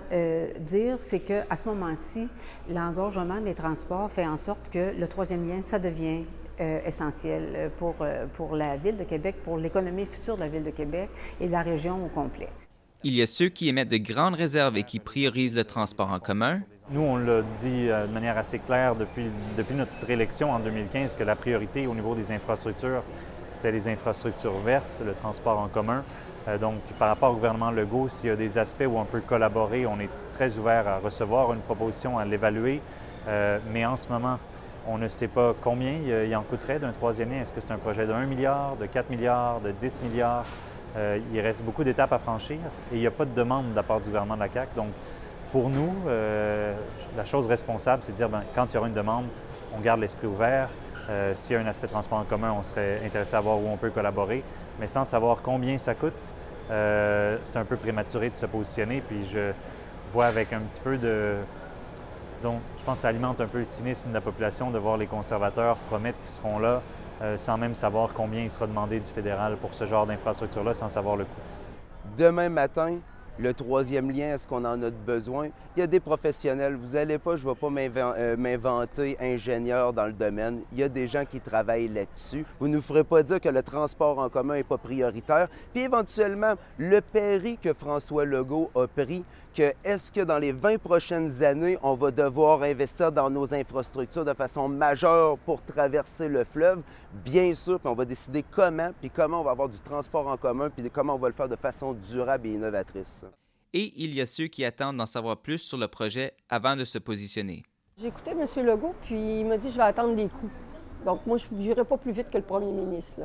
dire, c'est qu'à ce moment-ci, l'engorgement des transports fait en sorte que le troisième lien, ça devient essentiel pour, pour la ville de Québec, pour l'économie future de la ville de Québec et de la région au complet. Il y a ceux qui émettent de grandes réserves et qui priorisent le transport en commun. Nous, on l'a dit euh, de manière assez claire depuis, depuis notre élection en 2015 que la priorité au niveau des infrastructures, c'était les infrastructures vertes, le transport en commun. Euh, donc, par rapport au gouvernement Legault, s'il y a des aspects où on peut collaborer, on est très ouvert à recevoir une proposition, à l'évaluer. Euh, mais en ce moment, on ne sait pas combien il en coûterait d'un troisième lien. Est-ce que c'est un projet de 1 milliard, de 4 milliards, de 10 milliards? Euh, il reste beaucoup d'étapes à franchir et il n'y a pas de demande de la part du gouvernement de la CAQ. Donc, pour nous, la chose responsable, c'est de dire, ben, quand il y aura une demande, on garde l'esprit ouvert. Euh, s'il y a un aspect transport en commun, on serait intéressé à voir où on peut collaborer, mais sans savoir combien ça coûte, c'est un peu prématuré de se positionner. Puis je vois avec un petit peu de... Donc, je pense que ça alimente un peu le cynisme de la population de voir les conservateurs promettre qu'ils seront là euh, sans même savoir combien il sera demandé du fédéral pour ce genre d'infrastructure-là, sans savoir le coût. Demain matin, le troisième lien, est-ce qu'on en a besoin? Il y a des professionnels. Vous n'allez pas, je ne vais pas euh, m'inventer ingénieur dans le domaine. Il y a des gens qui travaillent là-dessus. Vous ne nous ferez pas dire que le transport en commun n'est pas prioritaire. Puis éventuellement, le pari que François Legault a pris, que est-ce que dans les 20 prochaines années, on va devoir investir dans nos infrastructures de façon majeure pour traverser le fleuve? Bien sûr, puis on va décider comment, puis comment on va avoir du transport en commun, puis comment on va le faire de façon durable et innovatrice. Et il y a ceux qui attendent d'en savoir plus sur le projet avant de se positionner. J'ai écouté M. Legault, puis il m'a dit je vais attendre les coûts. Donc moi, je n'irai pas plus vite que le premier ministre.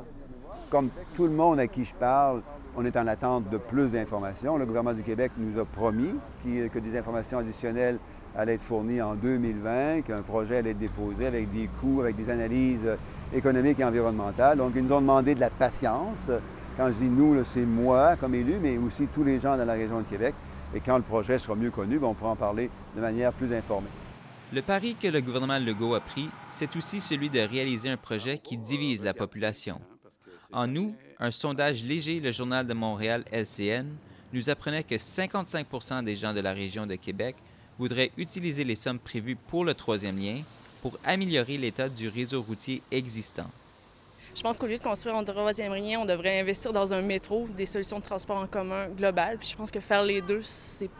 Comme tout le monde à qui je parle, on est en attente de plus d'informations. Le gouvernement du Québec nous a promis que des informations additionnelles allaient être fournies en 2020, qu'un projet allait être déposé avec des coûts, avec des analyses économiques et environnementales. Donc, ils nous ont demandé de la patience. Quand je dis nous, c'est moi comme élu, mais aussi tous les gens dans la région de Québec. Et quand le projet sera mieux connu, ben, on pourra en parler de manière plus informée. Le pari que le gouvernement Legault a pris, c'est aussi celui de réaliser un projet qui divise la population. En août, un sondage léger, le Journal de Montréal LCN, nous apprenait que 55% des gens de la région de Québec voudraient utiliser les sommes prévues pour le troisième lien pour améliorer l'état du réseau routier existant. Je pense qu'au lieu de construire un troisième lien, on devrait investir dans un métro, des solutions de transport en commun globales. Puis je pense que faire les deux, c'est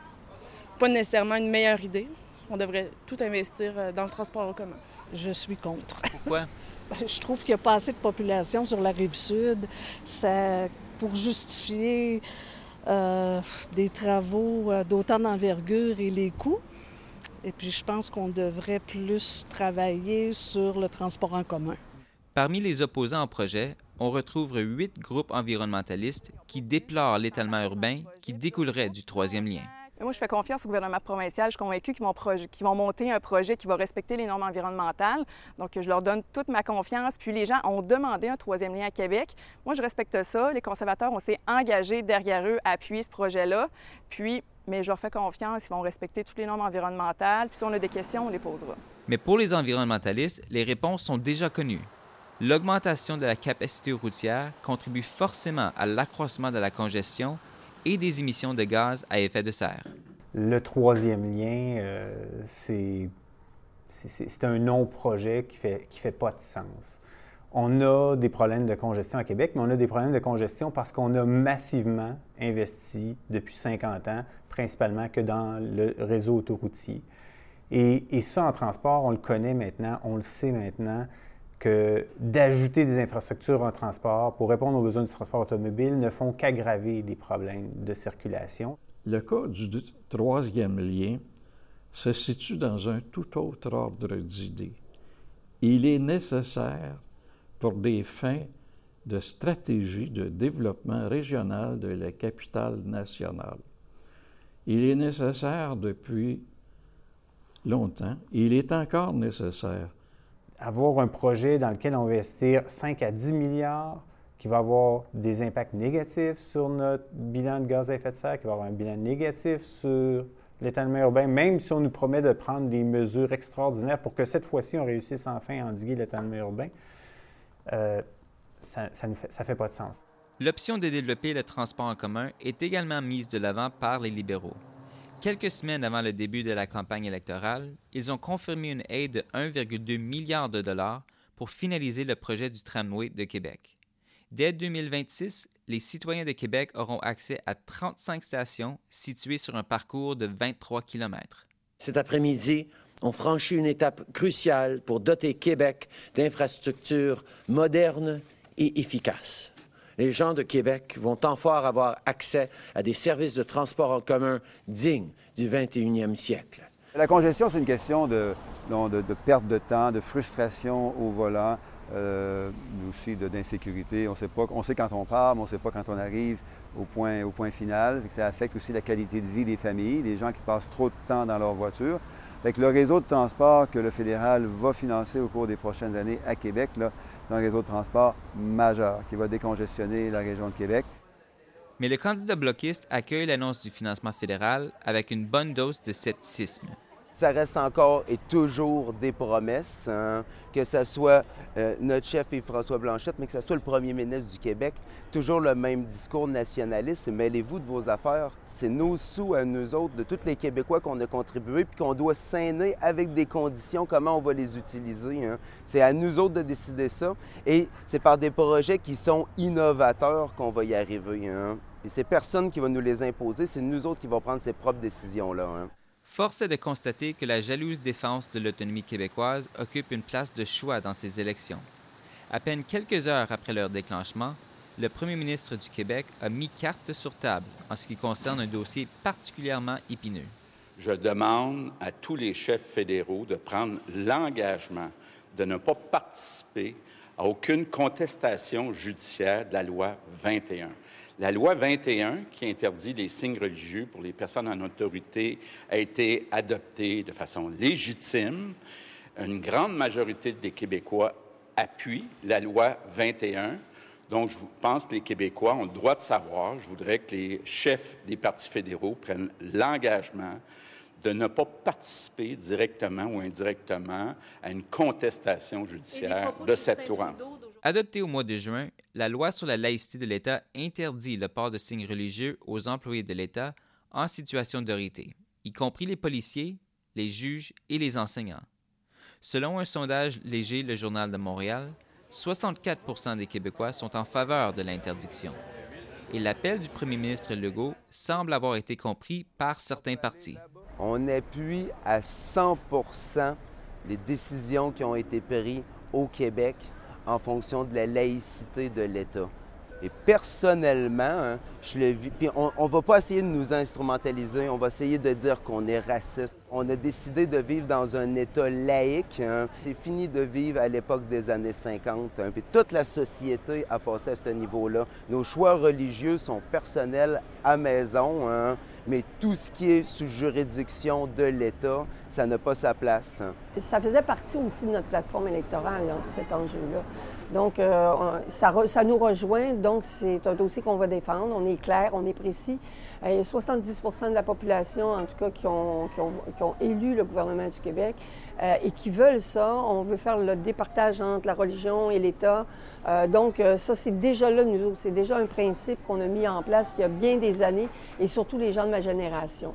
pas nécessairement une meilleure idée. On devrait tout investir euh, dans le transport en commun. Je suis contre. Pourquoi? Ben, je trouve qu'il n'y a pas assez de population sur la rive sud ça, pour justifier euh, des travaux euh, d'autant d'envergure et les coûts. Et puis, je pense qu'on devrait plus travailler sur le transport en commun. Parmi les opposants au projet, on retrouve huit groupes environnementalistes qui déplorent l'étalement urbain qui découlerait du troisième lien. Moi, je fais confiance au gouvernement provincial. Je suis convaincue qu'ils vont, vont, monter un projet qui va respecter les normes environnementales. Donc, je leur donne toute ma confiance. Puis, les gens ont demandé un troisième lien à Québec. Moi, je respecte ça. Les conservateurs, on s'est engagés derrière eux à appuyer ce projet-là. Puis, mais je leur fais confiance. Ils vont respecter toutes les normes environnementales. Puis, si on a des questions, on les posera. Mais pour les environnementalistes, les réponses sont déjà connues. L'augmentation de la capacité routière contribue forcément à l'accroissement de la congestion et des émissions de gaz à effet de serre. Le troisième lien, euh, c'est un non-projet qui ne fait, qui fait pas de sens. On a des problèmes de congestion à Québec, mais on a des problèmes de congestion parce qu'on a massivement investi depuis 50 ans, principalement que dans le réseau autoroutier. Et, et ça, en transport, on le connaît maintenant, on le sait maintenant que d'ajouter des infrastructures en transport pour répondre aux besoins du transport automobile ne font qu'aggraver les problèmes de circulation. Le cas du troisième lien se situe dans un tout autre ordre d'idées. Il est nécessaire pour des fins de stratégie de développement régional de la capitale nationale. Il est nécessaire depuis longtemps, il est encore nécessaire avoir un projet dans lequel on va investir 5 à 10 milliards, qui va avoir des impacts négatifs sur notre bilan de gaz à effet de serre, qui va avoir un bilan négatif sur l'étalement urbain, même si on nous promet de prendre des mesures extraordinaires pour que cette fois-ci, on réussisse enfin à endiguer l'étalement urbain, euh, ça ne fait, ça fait pas de sens. L'option de développer le transport en commun est également mise de l'avant par les libéraux. Quelques semaines avant le début de la campagne électorale, ils ont confirmé une aide de 1,2 milliard de dollars pour finaliser le projet du tramway de Québec. Dès 2026, les citoyens de Québec auront accès à 35 stations situées sur un parcours de 23 km. Cet après-midi, on franchit une étape cruciale pour doter Québec d'infrastructures modernes et efficaces les gens de Québec vont enfin avoir accès à des services de transport en commun dignes du 21e siècle. La congestion, c'est une question de, perte de temps, de frustration au volant, euh, aussi d'insécurité. On sait on sait quand on part, mais on ne sait pas quand on arrive au point, final. Ça affecte aussi la qualité de vie des familles, des gens qui passent trop de temps dans leur voiture. Avec le réseau de transport que le fédéral va financer au cours des prochaines années à Québec, c'est un réseau de transport majeur qui va décongestionner la région de Québec. Mais le candidat bloquiste accueille l'annonce du financement fédéral avec une bonne dose de scepticisme ça reste encore et toujours des promesses, hein. que ce soit euh, notre chef Yves-François Blanchette, mais que ce soit le premier ministre du Québec. Toujours le même discours nationaliste, mêlez-vous de vos affaires. C'est nos sous à nous autres, de tous les Québécois qu'on a contribué, puis qu'on doit s'aîner avec des conditions, comment on va les utiliser. Hein. C'est à nous autres de décider ça, et c'est par des projets qui sont innovateurs qu'on va y arriver. Hein. Et c'est personne qui va nous les imposer, c'est nous autres qui vont prendre ces propres décisions-là. Force est de constater que la jalouse défense de l'autonomie québécoise occupe une place de choix dans ces élections. À peine quelques heures après leur déclenchement, le premier ministre du Québec a mis carte sur table en ce qui concerne un dossier particulièrement épineux. Je demande à tous les chefs fédéraux de prendre l'engagement de ne pas participer à aucune contestation judiciaire de la loi 21. La loi 21, qui interdit les signes religieux pour les personnes en autorité, a été adoptée de façon légitime. Une grande majorité des Québécois appuient la loi 21. Donc, je pense que les Québécois ont le droit de savoir. Je voudrais que les chefs des partis fédéraux prennent l'engagement de ne pas participer directement ou indirectement à une contestation judiciaire de cette loi. Adoptée au mois de juin, la loi sur la laïcité de l'État interdit le port de signes religieux aux employés de l'État en situation d'autorité, y compris les policiers, les juges et les enseignants. Selon un sondage léger Le Journal de Montréal, 64 des Québécois sont en faveur de l'interdiction. Et l'appel du premier ministre Legault semble avoir été compris par certains partis. On appuie à 100 les décisions qui ont été prises au Québec en fonction de la laïcité de l'État. Et personnellement, hein, je le vis. Puis on ne va pas essayer de nous instrumentaliser, on va essayer de dire qu'on est raciste. On a décidé de vivre dans un État laïque. Hein. C'est fini de vivre à l'époque des années 50. Hein. Puis toute la société a passé à ce niveau-là. Nos choix religieux sont personnels à maison, mais tout ce qui est sous juridiction de l'État, ça n'a pas sa place. Ça faisait partie aussi de notre plateforme électorale, cet enjeu-là. Donc, euh, ça, nous rejoint. Donc, c'est un dossier qu'on va défendre. On est clair, on est précis. Euh, il y a 70% de la population, en tout cas, qui ont, qui ont, qui ont élu le gouvernement du Québec euh, et qui veulent ça. On veut faire le départage entre la religion et l'État. donc, ça, c'est déjà là, nous autres. C'est déjà un principe qu'on a mis en place il y a bien des années et surtout les gens de ma génération.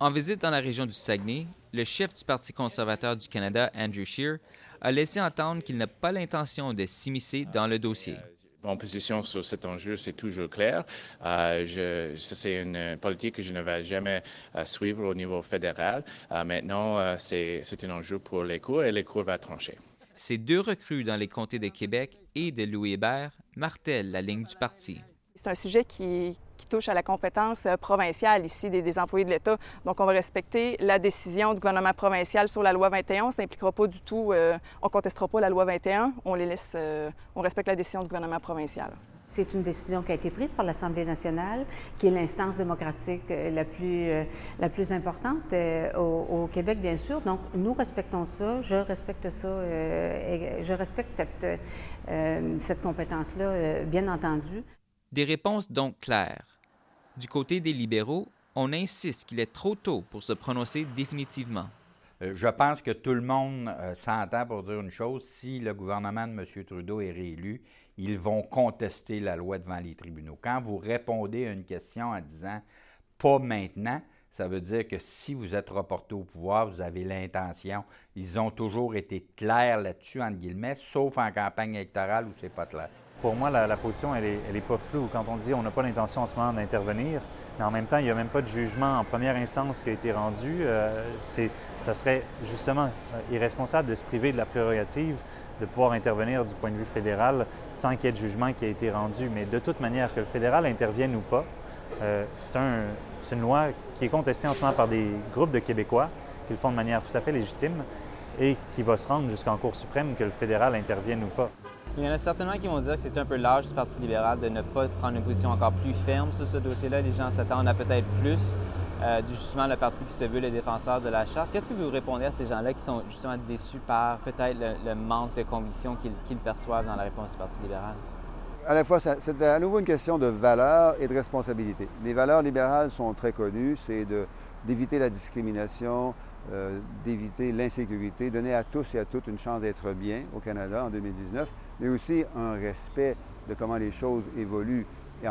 En visite dans la région du Saguenay, le chef du Parti conservateur du Canada, Andrew Scheer, a laissé entendre qu'il n'a pas l'intention de s'immiscer dans le dossier. Mon position sur cet enjeu, c'est toujours clair. Euh, c'est une politique que je ne vais jamais euh, suivre au niveau fédéral. Euh, maintenant, c'est un enjeu pour les cours et les cours vont trancher. Ces deux recrues dans les comtés de Québec et de Louis Hébert martèlent la ligne du parti. C'est un sujet qui, touche à la compétence euh, provinciale ici des, employés de l'État. Donc, on va respecter la décision du gouvernement provincial sur la loi 21. On ne s'impliquera pas du tout, euh, on ne contestera pas la loi 21. On les laisse, euh, on respecte la décision du gouvernement provincial. C'est une décision qui a été prise par l'Assemblée nationale, qui est l'instance démocratique la plus, la plus importante au, Québec, bien sûr. Donc, nous respectons ça, je respecte ça, et je respecte cette, cette compétence-là, bien entendu. Des réponses donc claires. Du côté des libéraux, on insiste qu'il est trop tôt pour se prononcer définitivement. Euh, je pense que tout le monde euh, s'entend pour dire une chose. Si le gouvernement de M. Trudeau est réélu, ils vont contester la loi devant les tribunaux. Quand vous répondez à une question en disant pas maintenant, ça veut dire que si vous êtes reporté au pouvoir, vous avez l'intention. Ils ont toujours été clairs là-dessus, entre guillemets, sauf en campagne électorale où c'est pas clair. Pour moi, la, position, elle n'est pas floue. Quand on dit on n'a pas l'intention en ce moment d'intervenir, mais en même temps, il n'y a même pas de jugement en première instance qui a été rendu, euh, ça serait justement euh, irresponsable de se priver de la prérogative de pouvoir intervenir du point de vue fédéral sans qu'il y ait de jugement qui a été rendu. Mais de toute manière, que le fédéral intervienne ou pas, euh, c'est une loi qui est contestée en ce moment par des groupes de Québécois qui le font de manière tout à fait légitime et qui va se rendre jusqu'en Cour suprême que le fédéral intervienne ou pas. Il y en a certainement qui vont dire que c'est un peu large du Parti libéral de ne pas prendre une position encore plus ferme sur ce dossier-là. Les gens s'attendent à peut-être plus. Euh, du justement le parti qui se veut le défenseur de la charte. Qu'est-ce que vous répondez à ces gens-là qui sont justement déçus par peut-être le, manque de conviction qu'ils perçoivent dans la réponse du Parti libéral? À la fois, c'est à nouveau une question de valeur et de responsabilité. Les valeurs libérales sont très connues, c'est d'éviter la discrimination, euh, d'éviter l'insécurité, donner à tous et à toutes une chance d'être bien au Canada en 2019, mais aussi un respect de comment les choses évoluent et,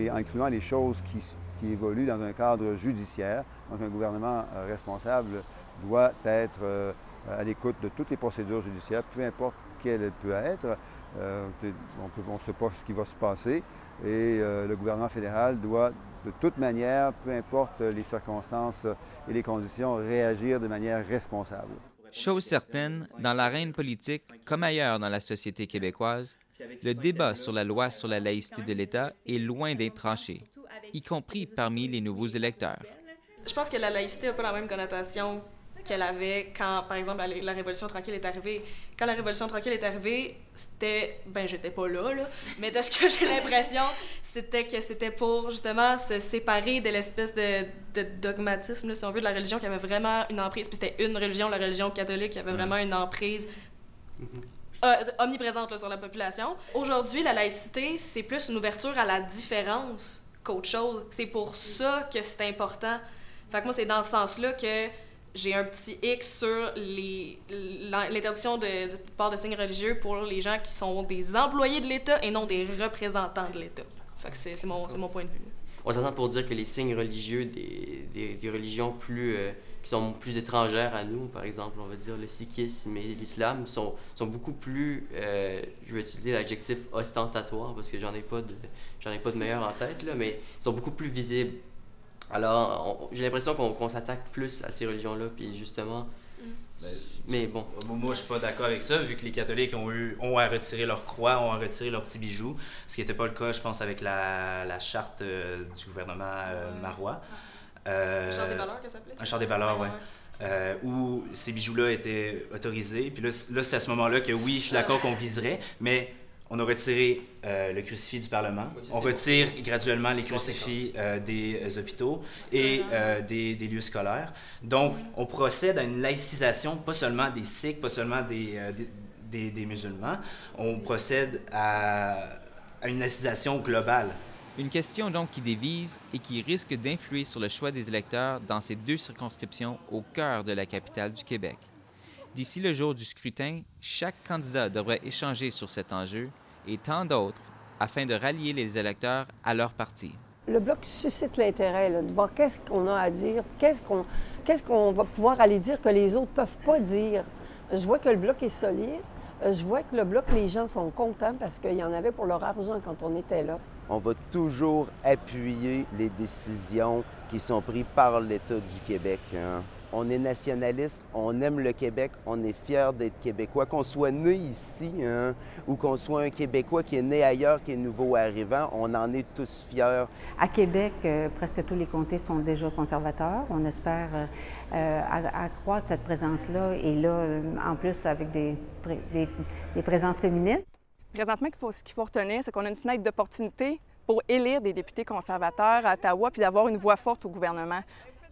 et incluant les choses qui, évoluent dans un cadre judiciaire. Donc un gouvernement euh, responsable doit être euh, à l'écoute de toutes les procédures judiciaires, peu importe quelle elle peut être. on ne sait pas ce qui va se passer et le gouvernement fédéral doit de toute manière, peu importe les circonstances et les conditions, réagir de manière responsable. Chose certaine, dans l'arène politique, comme ailleurs dans la société québécoise, le débat sur la loi sur la laïcité de l'État est loin d'être tranché, y compris parmi les nouveaux électeurs. Je pense que la laïcité n'a pas la même connotation qu'elle avait quand, par exemple, la, Révolution tranquille est arrivée. Quand la Révolution tranquille est arrivée, c'était... Ben, j'étais pas là, là, mais de ce que j'ai l'impression, c'était que c'était pour, justement, se séparer de l'espèce de, de, dogmatisme, si on veut, de la religion qui avait vraiment une emprise. Puis c'était une religion, la religion catholique, qui avait mm-hmm. vraiment une emprise... Euh, omniprésente sur la population. Aujourd'hui, la laïcité, c'est plus une ouverture à la différence qu'autre chose. C'est pour ça que c'est important. Fait que moi, c'est dans ce sens-là que j'ai un petit X sur l'interdiction de, de port de signes religieux pour les gens qui sont des employés de l'État et non des représentants de l'État. c'est mon, point de vue. On s'entend pour dire que les signes religieux des, religions plus, euh, qui sont plus étrangères à nous, par exemple, on va dire le sikhisme et l'islam, sont, beaucoup plus, euh, je vais utiliser l'adjectif ostentatoire parce que j'en ai pas de meilleur en tête, là, mais ils sont beaucoup plus visibles alors, j'ai l'impression qu'on s'attaque plus à ces religions-là, puis justement, Ben, mais bon. Moi, je suis pas d'accord avec ça, vu que les catholiques ont eu ont à retirer leur croix, ont à retirer leurs petits bijoux, ce qui n'était pas le cas, je pense, avec la, la charte euh, du gouvernement euh, marois. Euh, un charte des valeurs, que ça s'appelait? Un charte des valeurs, oui. Euh, où ces bijoux-là étaient autorisés. Puis là, là c'est à ce moment-là que oui, je suis d'accord qu'on viserait, mais on a retiré euh, le crucifix du Parlement. on retire graduellement les crucifix euh, des hôpitaux et des, des, lieux scolaires. Donc, on procède à une laïcisation, pas seulement des Sikhs, pas seulement des, des, des musulmans. On procède à, à une laïcisation globale. Une question donc qui divise et qui risque d'influer sur le choix des électeurs dans ces deux circonscriptions au cœur de la capitale du Québec. D'ici le jour du scrutin, chaque candidat devrait échanger sur cet enjeu et tant d'autres afin de rallier les électeurs à leur parti. Le bloc suscite l'intérêt de voir qu'est-ce qu'on a à dire, qu'est-ce qu'on qu'est-ce qu'on va pouvoir aller dire que les autres ne peuvent pas dire. Je vois que le bloc est solide. Je vois que le bloc, les gens sont contents parce qu'il y en avait pour leur argent quand on était là on va toujours appuyer les décisions qui sont prises par l'État du Québec. Hein. On est nationaliste, on aime le Québec, on est fier d'être québécois. Qu'on soit né ici hein, ou qu'on soit un Québécois qui est né ailleurs, qui est nouveau arrivant, on en est tous fiers. À Québec, euh, presque tous les comtés sont déjà conservateurs. On espère euh, euh, accroître cette présence-là et là, en plus avec des, des présences féminines. Présentement, ce qu'il faut retenir, c'est qu'on a une fenêtre d'opportunité pour élire des députés conservateurs à Ottawa puis d'avoir une voix forte au gouvernement.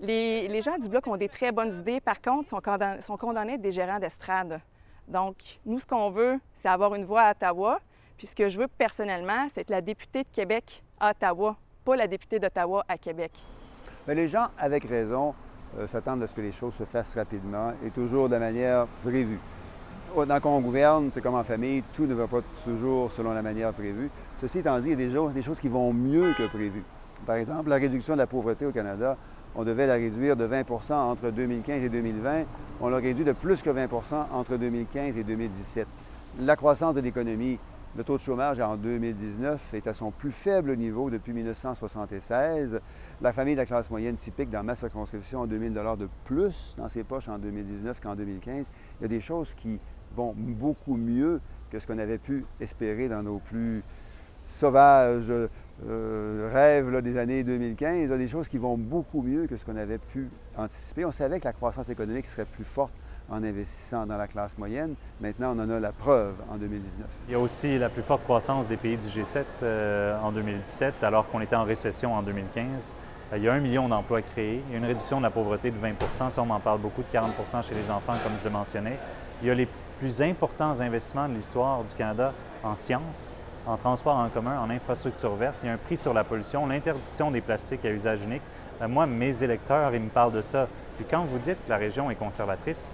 Les, gens du Bloc ont des très bonnes idées. Par contre, sont sont condamnés à être des gérants d'estrade. Donc, nous, ce qu'on veut, c'est avoir une voix à Ottawa. Puis ce que je veux personnellement, c'est être la députée de Québec à Ottawa, pas la députée d'Ottawa à Québec. Mais les gens, avec raison, euh, s'attendent à ce que les choses se fassent rapidement et toujours de manière prévue dans qu'on gouverne, c'est comme en famille, tout ne va pas toujours selon la manière prévue. Ceci étant dit, il y a des, choses qui vont mieux que prévu. Par exemple, la réduction de la pauvreté au Canada, on devait la réduire de 20% entre 2015 et 2020. On l'a réduit de plus que 20% entre 2015 et 2017. La croissance de l'économie, le taux de chômage en 2019 est à son plus faible niveau depuis 1976. La famille de la classe moyenne typique dans ma circonscription a 2 000 de plus dans ses poches en 2019 qu'en 2015. Il y a des choses qui vont beaucoup mieux que ce qu'on avait pu espérer dans nos plus sauvages euh, rêves des années 2015. Il y a des choses qui vont beaucoup mieux que ce qu'on avait pu anticiper. On savait que la croissance économique serait plus forte en investissant dans la classe moyenne. Maintenant, on en a la preuve en 2019. Il y a aussi la plus forte croissance des pays du G7 euh, en 2017, alors qu'on était en récession en 2015. Euh, il y a un million d'emplois créés. Il y a une réduction de la pauvreté de 20 Ça, on m'en parle beaucoup, de 40% chez les enfants, comme je le mentionnais. Il y a les plus importants investissements de l'histoire du Canada en sciences, en transport en commun, en infrastructure verte. Il y a un prix sur la pollution, l'interdiction des plastiques à usage unique. Euh, moi, mes électeurs, ils me parlent de ça. Puis quand vous dites que la région est conservatrice,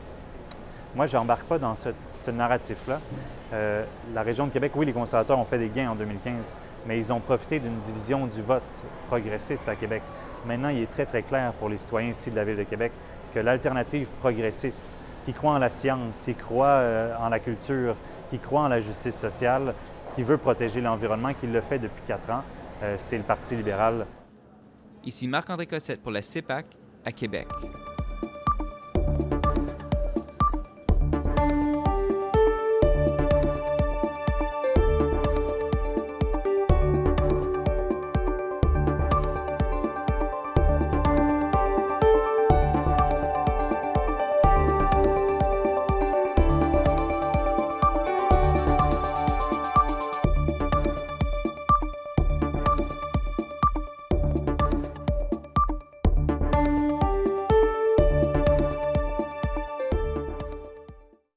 moi, je n'embarque pas dans ce, narratif-là. Euh, la région de Québec, oui, les conservateurs ont fait des gains en 2015, mais ils ont profité d'une division du vote progressiste à Québec. Maintenant, il est très, très clair pour les citoyens ici de la Ville de Québec que l'alternative progressiste, qui croit en la science, qui croit euh, en la culture, qui croit en la justice sociale, qui veut protéger l'environnement, qui le fait depuis quatre ans, euh, c'est le Parti libéral. Ici Marc-André Cossette pour la CEPAC à Québec.